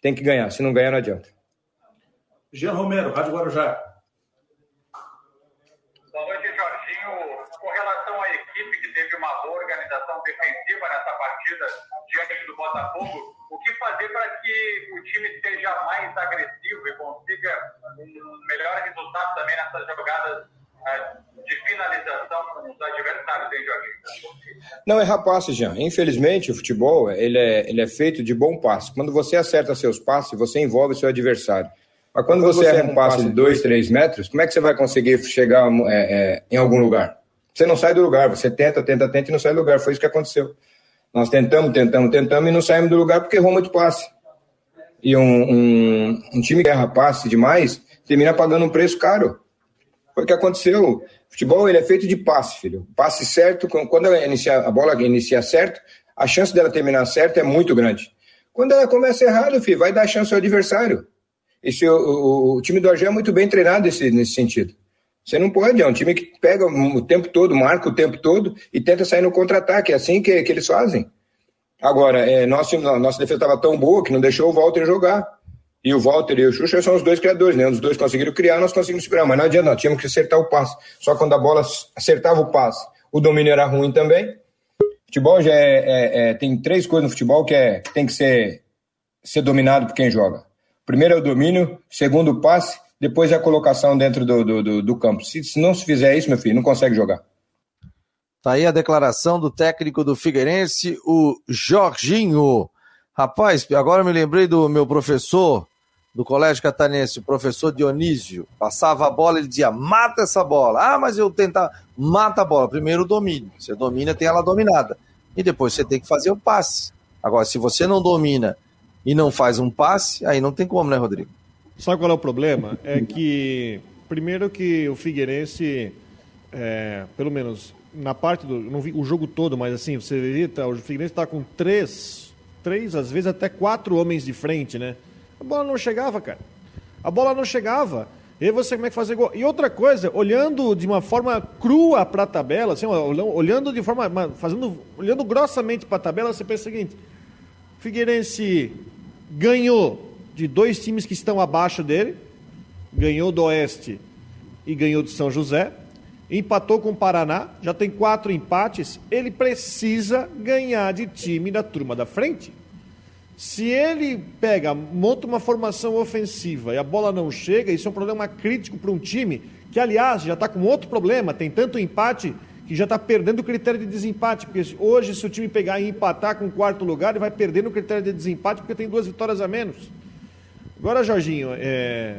tem que ganhar. Se não ganhar, não adianta. Jean Romero, Rádio Guarujá. Defensiva nessa partida diante do Botafogo, o que fazer para que o time seja mais agressivo e consiga um melhor resultado também nessas jogadas eh, de finalização com os adversários, Jorginho? Não, é rapaz, Jean. Infelizmente, o futebol ele é, ele é feito de bom passe. Quando você acerta seus passes, você envolve seu adversário. Mas quando, quando você erra um passe de 2, 3 metros, como é que você vai conseguir chegar é, é, em algum lugar? Você não sai do lugar, você tenta, tenta, tenta e não sai do lugar. Foi isso que aconteceu. Nós tentamos, tentamos, tentamos e não saímos do lugar porque errou muito passe. E um, um, um time que erra passe demais termina pagando um preço caro. Foi o que aconteceu. Futebol ele é feito de passe, filho. Passe certo, quando inicia, a bola inicia certo, a chance dela terminar certo é muito grande. Quando ela começa errado, filho, vai dar chance ao adversário. Esse, o, o, o time do Argel é muito bem treinado nesse, nesse sentido. Você não pode, é um time que pega o tempo todo, marca o tempo todo e tenta sair no contra-ataque. É assim que, que eles fazem. Agora, é, nossa, nossa defesa estava tão boa que não deixou o Walter jogar. E o Walter e o Xuxa são os dois criadores, né? Os dois conseguiram criar, nós conseguimos segurar. Mas não adianta, nós tínhamos que acertar o passe. Só quando a bola acertava o passe, o domínio era ruim também. Futebol já é, é, é, tem três coisas no futebol que, é, que tem que ser, ser dominado por quem joga. Primeiro é o domínio, segundo o passe depois é a colocação dentro do, do, do, do campo. Se, se, não se fizer isso, meu filho, não consegue jogar. Tá aí a declaração do técnico do Figueirense, o Jorginho. Rapaz, agora me lembrei do meu professor do Colégio Catarinense, o professor Dionísio. Passava a bola, ele dizia: mata essa bola. Ah, mas eu tentar. Mata a bola. Primeiro domínio. Você domina, tem ela dominada. E depois você tem que fazer o passe. Agora, se você não domina e não faz um passe, aí não tem como, né, Rodrigo? Sabe qual é o problema? É que, primeiro que o Figueirense, é, pelo menos na parte do. Não vi o jogo todo, mas assim, você vê, tá, o Figueirense está com três, três, às vezes até quatro homens de frente, né? A bola não chegava, cara. A bola não chegava. E você como é que fazer gol? E outra coisa, olhando de uma forma crua para a tabela, assim, olhando de forma, fazendo, olhando grossamente para a tabela, você pensa o seguinte: Figueirense ganhou de dois times que estão abaixo dele, ganhou do Oeste e ganhou de São José, empatou com o Paraná, já tem quatro empates, ele precisa ganhar de time da turma da frente. Se ele pega, monta uma formação ofensiva e a bola não chega, isso é um problema crítico para um time que, aliás, já está com outro problema, tem tanto empate que já está perdendo o critério de desempate, porque hoje, se o time pegar e empatar com o quarto lugar, ele vai perder no critério de desempate porque tem duas vitórias a menos. Agora, Jorginho, é,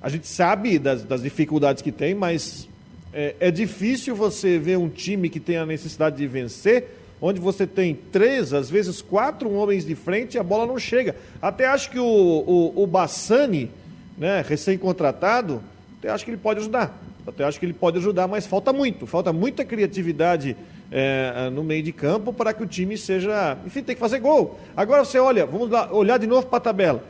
a gente sabe das, das, dificuldades que tem, mas é, é difícil você ver um time que tem a necessidade de vencer onde você tem três, às vezes quatro homens de frente e a bola não chega. Até acho que o, o, o Bassani, né, recém-contratado, até acho que ele pode ajudar. Até acho que ele pode ajudar, mas falta muito, falta muita criatividade é, no meio de campo para que o time seja. Enfim, tem que fazer gol. Agora você olha, vamos lá, olhar de novo para a tabela.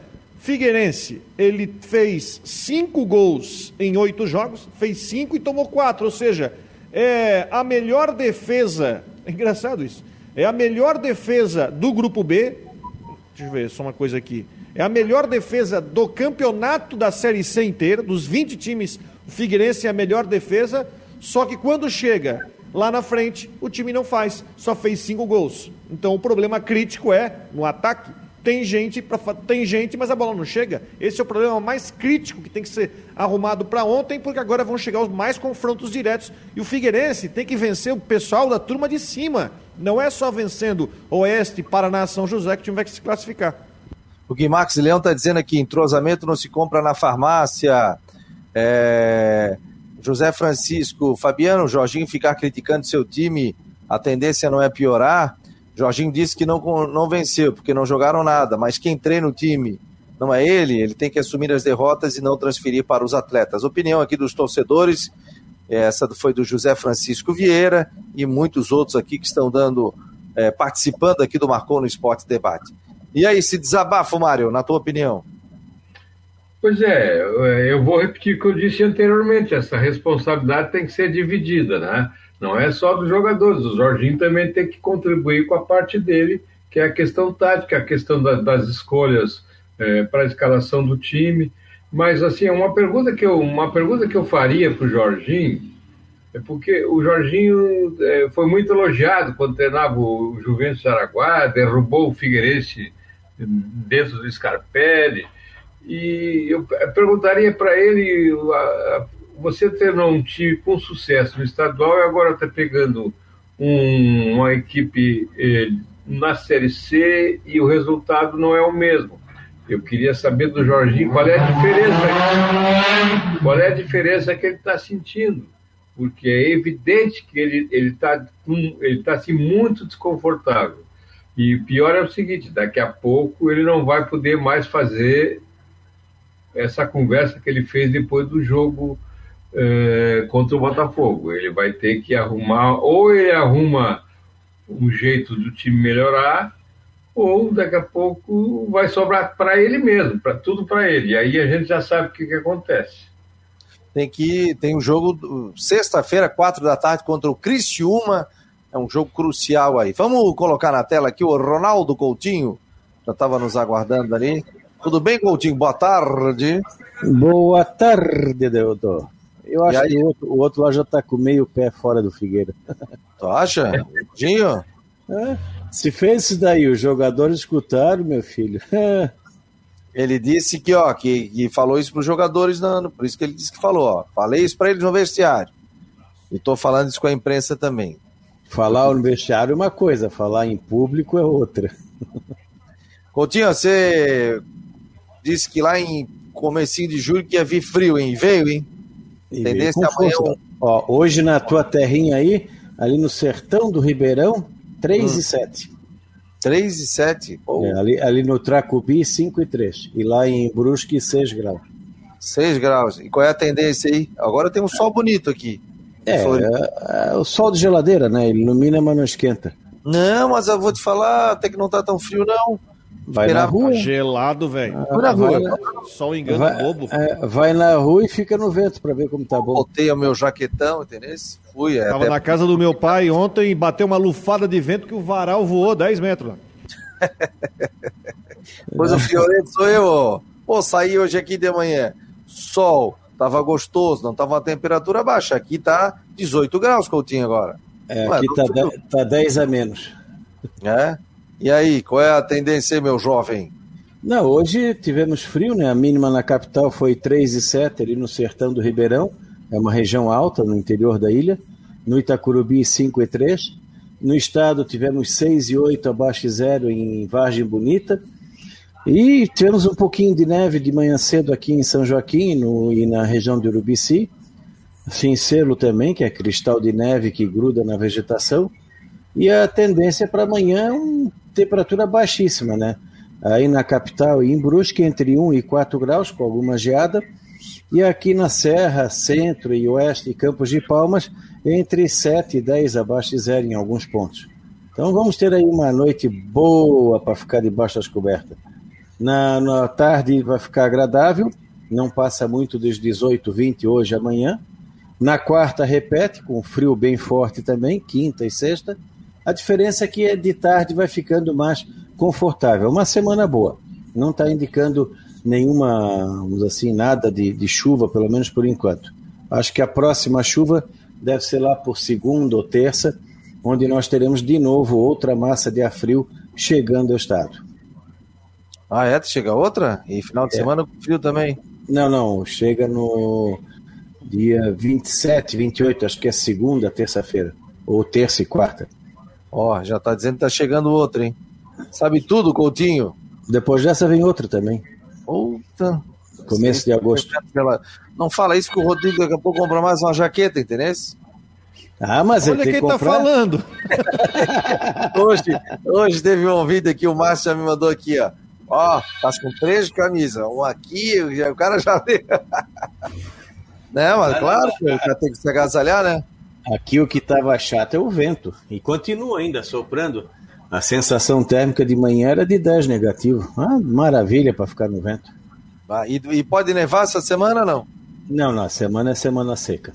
Figueirense, ele fez cinco gols em oito jogos, fez cinco e tomou quatro, ou seja, é a melhor defesa é engraçado isso. É a melhor defesa do grupo B. Deixa eu ver só uma coisa aqui. É a melhor defesa do campeonato da Série C inteira, dos 20 times, o Figueirense é a melhor defesa, só que quando chega lá na frente, o time não faz, só fez cinco gols. Então o problema crítico é no ataque tem gente, pra, tem gente, mas a bola não chega. Esse é o problema mais crítico que tem que ser arrumado para ontem, porque agora vão chegar os mais confrontos diretos. E o Figueirense tem que vencer o pessoal da turma de cima. Não é só vencendo Oeste, Paraná, São José que o time vai se classificar. O Guimax Leão está dizendo aqui: entrosamento não se compra na farmácia. É... José Francisco, Fabiano, Jorginho ficar criticando seu time, a tendência não é piorar. Jorginho disse que não, não venceu, porque não jogaram nada, mas quem treina o time não é ele, ele tem que assumir as derrotas e não transferir para os atletas. Opinião aqui dos torcedores, essa foi do José Francisco Vieira e muitos outros aqui que estão dando, é, participando aqui do Marcou no Esporte Debate. E aí, se desabafa, Mário, na tua opinião? Pois é, eu vou repetir o que eu disse anteriormente, essa responsabilidade tem que ser dividida, né? Não é só dos jogadores, o Jorginho também tem que contribuir com a parte dele, que é a questão tática, a questão da, das escolhas é, para a escalação do time. Mas assim, uma pergunta que eu, uma pergunta que eu faria para o Jorginho é porque o Jorginho é, foi muito elogiado quando treinava o Juventus de Araguá, derrubou o Figueirense dentro do Scarpelli, e eu perguntaria para ele a, você treinou um time com sucesso no estadual e agora está pegando um, uma equipe eh, na Série C e o resultado não é o mesmo. Eu queria saber do Jorginho qual é a diferença, qual é a diferença que ele está sentindo, porque é evidente que ele está ele tá assim muito desconfortável. E pior é o seguinte, daqui a pouco ele não vai poder mais fazer essa conversa que ele fez depois do jogo é, contra o Botafogo. Ele vai ter que arrumar, ou ele arruma um jeito do time melhorar, ou daqui a pouco vai sobrar para ele mesmo, para tudo para ele. E aí a gente já sabe o que, que acontece. Tem que tem um jogo sexta-feira, quatro da tarde contra o Criciúma. É um jogo crucial aí. Vamos colocar na tela aqui o Ronaldo Coutinho. Já estava nos aguardando ali. Tudo bem, Coutinho? Boa tarde. Boa tarde, doutor. Eu acho que o outro, o outro, lá já tá com meio pé fora do Figueira. Tu acha? Dinho? É, se fez isso daí, os jogadores escutaram, meu filho. Ele disse que, ó, que, que falou isso para os jogadores, não, por isso que ele disse que falou, ó. Falei isso para eles no vestiário. E tô falando isso com a imprensa também. Falar no vestiário é uma coisa, falar em público é outra. Coutinho, você disse que lá em comecinho de julho que ia vir frio, hein? Veio, hein? Tendência amanhã. Ó, hoje na tua terrinha aí, ali no sertão do Ribeirão, 3 hum. e 7. 3 e 7? É, ali, ali no Tracubi, 5 e 3. E lá em Brusque, 6 graus. 6 graus. E qual é a tendência aí? Agora tem um sol bonito aqui. É, é, é, o sol de geladeira, né? Ele ilumina, mas não esquenta. Não, mas eu vou te falar, até que não tá tão frio, não. Vai na rua. Gelado, velho. Ah, Só um engano vai, bobo. é, vai na rua e fica no vento pra ver como tá bom. Botei o meu jaquetão, entendeu? Fui. é, Tava até- na casa do meu pai ontem e bateu uma lufada de vento que o varal voou 10 metros. lá. Pois o Fioreto sou eu, ó. Pô, saí hoje aqui de manhã. Sol, tava gostoso, não tava uma temperatura baixa. Aqui tá 18 graus, Coutinho, agora. É, Ué, aqui tá, tá 10 a menos. É? E aí, qual é a tendência meu jovem? Não, hoje tivemos frio, né? A mínima na capital foi 3,7 ali no sertão do Ribeirão. É uma região alta no interior da ilha. No Itacurubi, 5,3. No estado tivemos 6,8 abaixo de zero em Vargem Bonita. E tivemos um pouquinho de neve de manhã cedo aqui em São Joaquim no, e na região de Urubici. Cincelo também, que é cristal de neve que gruda na vegetação. E a tendência para amanhã é uma temperatura baixíssima, né? Aí na capital, em Brusque, entre 1 e 4 graus, com alguma geada. E aqui na Serra, Centro e Oeste e Campos de Palmas, entre 7 e 10 abaixo de zero em alguns pontos. Então vamos ter aí uma noite boa para ficar debaixo das cobertas. Na, na tarde vai ficar agradável, não passa muito dos 18, 20 hoje amanhã. Na quarta repete, com frio bem forte também, quinta e sexta. A diferença é que é de tarde vai ficando mais confortável. Uma semana boa. Não está indicando nenhuma, vamos assim, nada de, de chuva, pelo menos por enquanto. Acho que a próxima chuva deve ser lá por segunda ou terça, onde nós teremos de novo outra massa de ar frio chegando ao estado. Ah, é? Chega outra? E final de É. semana frio também. Não, não, chega no dia 27, 28, acho que é segunda, terça-feira. Ou terça e quarta. Ó, já tá dizendo que tá chegando outra, hein? Sabe tudo, Coutinho? Depois dessa vem outra também. Puta. Começo de agosto. Não fala isso que o Rodrigo daqui a pouco compra mais uma jaqueta, entendeu? Ah, mas Olha quem que tá falando. Hoje, hoje teve um vídeo aqui, o Márcio já me mandou aqui, ó. Ó, tá com três camisas. Um aqui, o cara já né, mas claro que o cara tem que se agasalhar, né? Aqui o que estava chato é o vento. E continua ainda soprando. A sensação térmica de manhã era de 10 negativo. Ah, maravilha para ficar no vento. Ah, E, e pode nevar essa semana não? Não, não, semana é semana seca.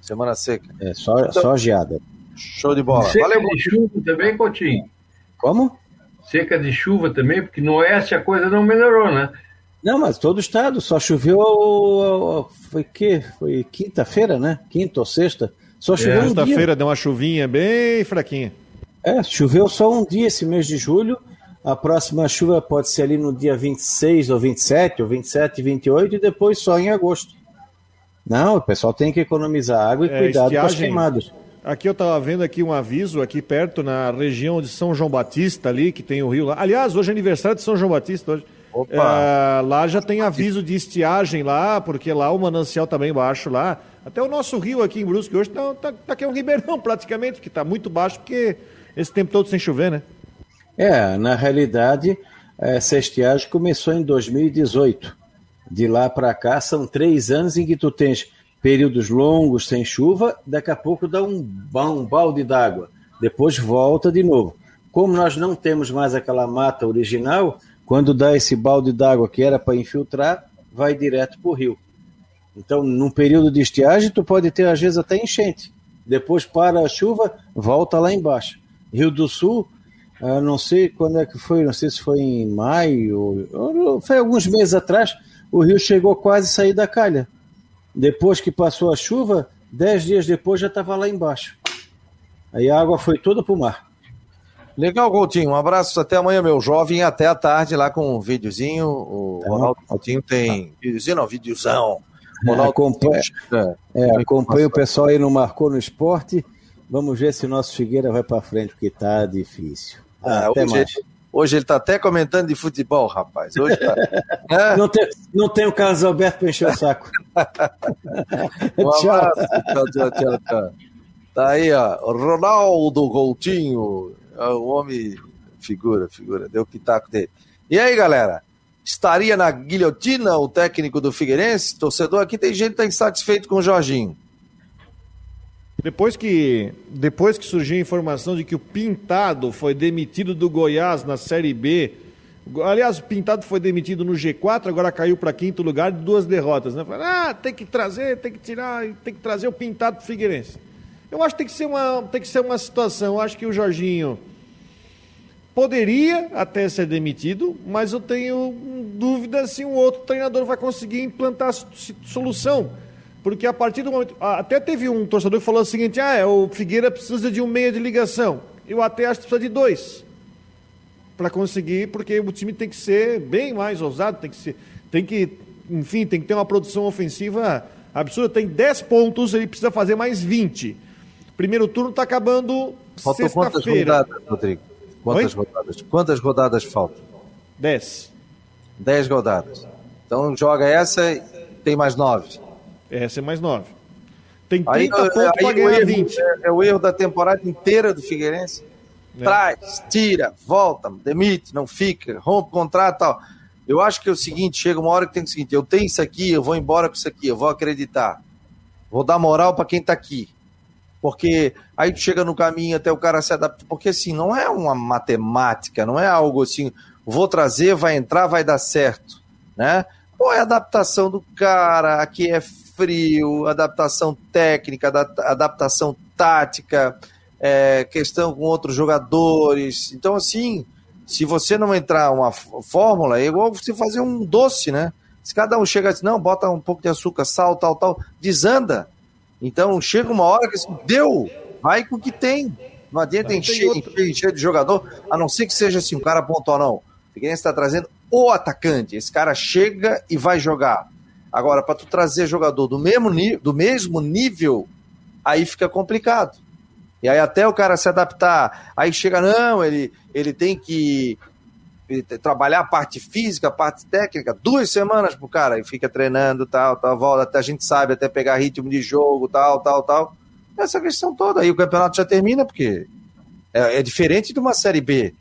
Semana seca. É só, só geada. Show de bola. Seca Valeu, de chuva também, Coutinho? Como? Seca de chuva também, porque no oeste a coisa não melhorou, né? Não, mas todo estado só choveu. Foi que? Foi quinta-feira, né? Quinta ou sexta. Só choveu um dia. Sexta-feira deu uma chuvinha bem fraquinha. É, choveu só um dia esse mês de julho. A próxima chuva pode ser ali no dia 26 ou 27, ou 27 e 28, e depois só em agosto. Não, o pessoal tem que economizar água e É, cuidado com as estiagem. queimadas. Aqui eu tava vendo aqui um aviso aqui perto na região de São João Batista ali, que tem o rio lá. Aliás, hoje é aniversário de São João Batista hoje. É, lá já tem aviso de estiagem lá, porque lá o manancial tá bem baixo lá. Até o nosso rio aqui em Brusque hoje tá, tá, tá é um ribeirão praticamente, que tá muito baixo, porque esse tempo todo sem chover, né? É, na realidade, essa estiagem começou em 2018. De lá para cá, são três anos em que tu tens períodos longos sem chuva, daqui a pouco dá um, um balde d'água, depois volta de novo. Como nós não temos mais aquela mata original, quando dá esse balde d'água que era para infiltrar, vai direto para o rio. Então, num período de estiagem, tu pode ter às vezes até enchente. Depois para a chuva, volta lá embaixo. Rio do Sul, ah, não sei quando é que foi, não sei se foi em maio, foi alguns meses atrás, o rio chegou quase a sair da calha. Depois que passou a chuva, dez dias depois já estava lá embaixo. Aí a água foi toda para o mar. Legal, Coutinho. Um abraço até amanhã, meu jovem. Até a tarde lá com um videozinho. O Ronaldo Coutinho tem. Videozinho não, videozão. Ronaldo acompanha, Coutinho, é, acompanha o pessoal aí no Marcou no Esporte. Vamos ver se o nosso Figueira vai para frente, porque tá difícil. Ah, Até hoje, mais. ele, hoje ele tá até comentando de futebol, rapaz. Hoje tá. É. Não, tem, não tem o Carlos Alberto para encher o saco. Um Tchau. Tchau, tchau, tchau, tchau. Tá aí, ó. Ronaldo Coutinho. É o homem. Figura, figura. Deu o pitaco dele. E aí, galera? Estaria na guilhotina o técnico do Figueirense? Torcedor aqui tem gente que tá insatisfeito com o Jorginho. Depois que, depois que surgiu a informação de que o Pintado foi demitido do Goiás na Série B Aliás, o Pintado foi demitido no G4, agora caiu para quinto lugar de duas derrotas. Né? Falaram, ah, tem que trazer, tem que tirar, tem que trazer o Pintado pro Figueirense. Eu acho que tem que ser uma, tem que ser uma situação. Eu acho que o Jorginho poderia até ser demitido, mas eu tenho dúvida se um outro treinador vai conseguir implantar solução. Porque a partir do momento. Até teve um torcedor que falou o seguinte: ah, é, o Figueira precisa de um meia de ligação. Eu até acho que precisa de dois. Para conseguir, porque o time tem que ser bem mais ousado, tem que ser. Tem que, enfim, tem que ter uma produção ofensiva absurda. Tem 10 pontos, ele precisa fazer mais 20. Primeiro turno está acabando sexta-feira. Rodrigo? Quantas Oi? rodadas? Quantas rodadas faltam? Dez. Dez rodadas. Então joga essa e tem mais nove. Essa é mais nove. Tem 30 aí, pontos para ganhar erro, 20. É, é, o erro da temporada inteira do Figueirense. É. Traz, tira, volta, demite, não fica, rompe o contrato tal. Eu acho que é o seguinte, chega uma hora que tem o seguinte, eu tenho isso aqui, eu vou embora com isso aqui, eu vou acreditar. Vou dar moral para quem está aqui porque aí tu chega no caminho até o cara se adaptar, porque assim, não é uma matemática, não é algo assim, vou trazer, vai entrar, vai dar certo, né? Pô, é adaptação do cara, aqui é frio, adaptação técnica, adaptação tática, é, questão com outros jogadores. Então, assim, se você não entrar uma fórmula, é igual você fazer um doce, né? Se cada um chega assim, não, bota um pouco de açúcar, sal, tal, tal, desanda. Então chega uma hora que assim, deu, vai com o que tem. Não adianta encher, encher, encher, de jogador, a não ser que seja assim, um cara pontual, não. Figueirense está trazendo o atacante. Esse cara chega e vai jogar. Agora, para tu trazer jogador do mesmo, do mesmo nível, aí fica complicado. E aí até o cara se adaptar, aí chega, não, ele, ele tem que trabalhar a parte física, a parte técnica, duas semanas pro cara, e fica treinando, tal, tal, volta, até a gente sabe, até pegar ritmo de jogo, tal, tal, tal. Essa questão toda. Aí o campeonato já termina, porque é, é diferente de uma Série B.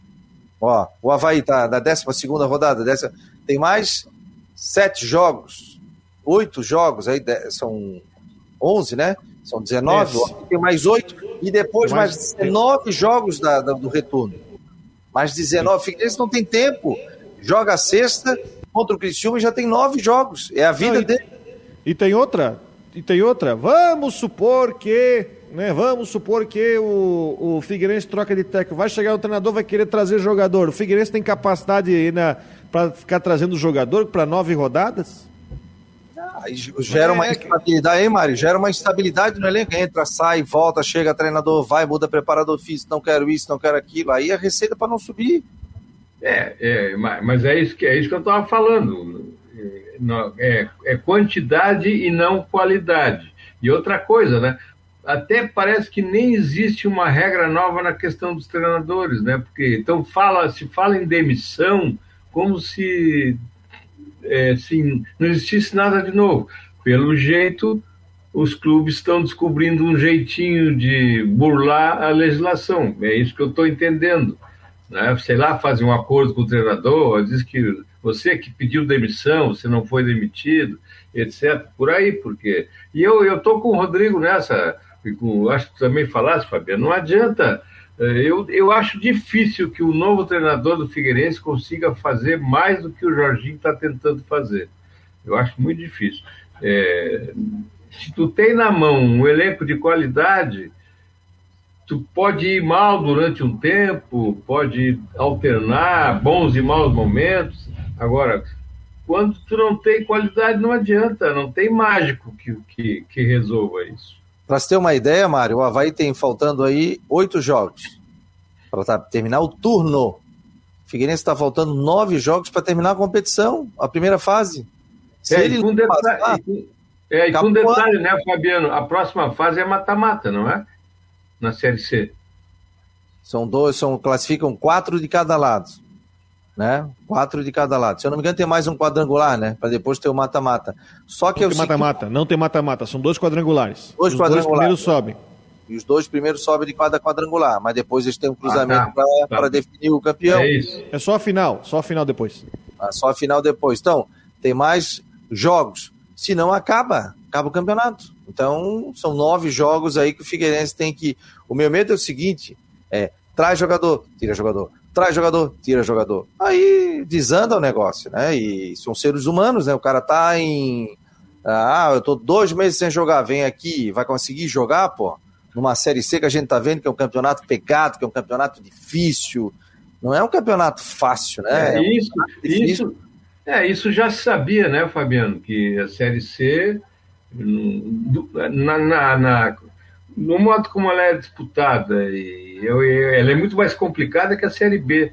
Ó, o Havaí tá na 12 segunda rodada, dessa, tem mais sete jogos, oito jogos, aí são 11, né? São 19, tem mais oito, e depois mais, mais 19 jogos da, da, do retorno. Mais 19. O Figueirense não tem tempo. Joga a sexta contra o Criciúma e já tem nove jogos. É a vida não, e, dele. E tem outra. E tem outra. Vamos supor que. Né, vamos supor que o, o Figueirense troca de técnico. Vai chegar o treinador, vai querer trazer jogador. O Figueirense tem capacidade para ficar trazendo jogador para nove rodadas? Aí gera uma é, instabilidade, hein, Mário? Gera uma instabilidade no elenco. Entra, sai, volta, chega, treinador, vai, muda preparador físico, não quero isso, não quero aquilo. Aí a receita para não subir. É, é, mas é isso que, é isso que eu estava falando. É, é quantidade e não qualidade. E outra coisa, né? Até parece que nem existe uma regra nova na questão dos treinadores, né? Porque então fala, se fala em demissão como se é, assim, não existisse nada de novo. Pelo jeito, os clubes estão descobrindo um jeitinho de burlar a legislação. É isso que eu estou entendendo. Né? Sei lá, fazem um acordo com o treinador, diz que você que pediu demissão, você não foi demitido, etc. Por aí, porque. E eu estou com o Rodrigo nessa, com, acho que também falasse, Fabiano, não adianta eu, eu acho difícil que o novo treinador do Figueirense consiga fazer mais do que o Jorginho está tentando fazer. Eu acho muito difícil. É, se tu tem na mão um elenco de qualidade, tu pode ir mal durante um tempo, pode alternar bons e maus momentos. Agora, quando tu não tem qualidade, não adianta, não tem mágico que, que, que resolva isso. Para você ter uma ideia, Mário, o Havaí tem faltando aí oito jogos para tá, terminar o turno. O Figueirense está faltando nove jogos para terminar a competição, a primeira fase. Se é, ele com detalhe, passar, e, é, e com detalhe, né, Fabiano? A próxima fase é mata-mata, não é? Na Série C. São dois, são, classificam quatro de cada lado né? Quatro de cada lado. Se eu não me engano, tem mais um quadrangular, né? Para depois ter o mata-mata. Só que não tem mata-mata, não tem mata-mata, são dois quadrangulares. Dois os quadrangulares. dois primeiros sobem. E os dois primeiros sobem de cada quadrangular, mas depois eles têm um cruzamento ah, tá. para tá. definir o campeão. É isso. É só a final, só a final depois. Ah, só a final depois. Então, tem mais jogos. Se não, acaba. Acaba o campeonato. Então, são nove jogos aí que o Figueirense tem que. O meu medo é o seguinte: é traz jogador, tira jogador traz jogador, tira jogador. Aí desanda o negócio, né? E são seres humanos, né? O cara tá em. Ah, eu tô dois meses sem jogar, vem aqui, vai conseguir jogar, pô? Numa Série C que a gente tá vendo que é um campeonato pegado, que é um campeonato difícil. Não é um campeonato fácil, né? É, é isso, isso, é, isso já se sabia, né, Fabiano? Que a Série C, na, na, na no modo como ela é disputada, e eu, ela é muito mais complicada que a Série B.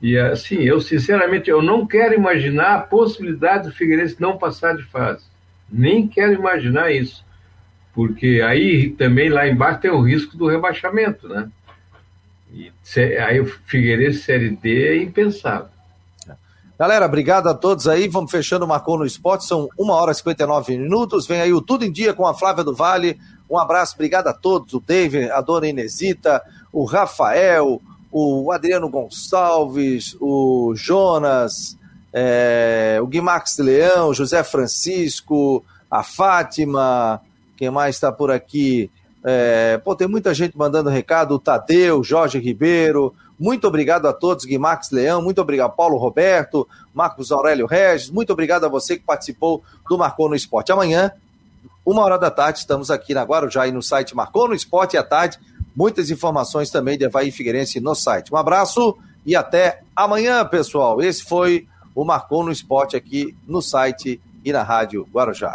E assim, eu sinceramente eu não quero imaginar a possibilidade do Figueirense não passar de fase. Nem quero imaginar isso. Porque aí também lá embaixo tem o risco do rebaixamento, né? E aí o Figueirense Série D é impensável. Galera, obrigado a todos aí. Vamos fechando o Marcou no Esporte. São uma hora e 59 minutos. Vem aí o Tudo em Dia com a Flávia do Vale. Um abraço, obrigado a todos. O David, a dona Inesita, o Rafael, o Adriano Gonçalves, o Jonas, é, o Guimax Leão, José Francisco, a Fátima, quem mais está por aqui? É, pô, tem muita gente mandando recado, o Tadeu, Jorge Ribeiro, muito obrigado a todos, Guimax Leão, muito obrigado, Paulo Roberto, Marcos Aurélio Regis, muito obrigado a você que participou do Marcou no Esporte. Amanhã, uma hora da tarde, estamos aqui na Guarujá e no site Marcou no Esporte à tarde, muitas informações também de Havaí Figueirense no site. Um abraço e até amanhã, pessoal. Esse foi o Marcou no Esporte aqui no site e na Rádio Guarujá.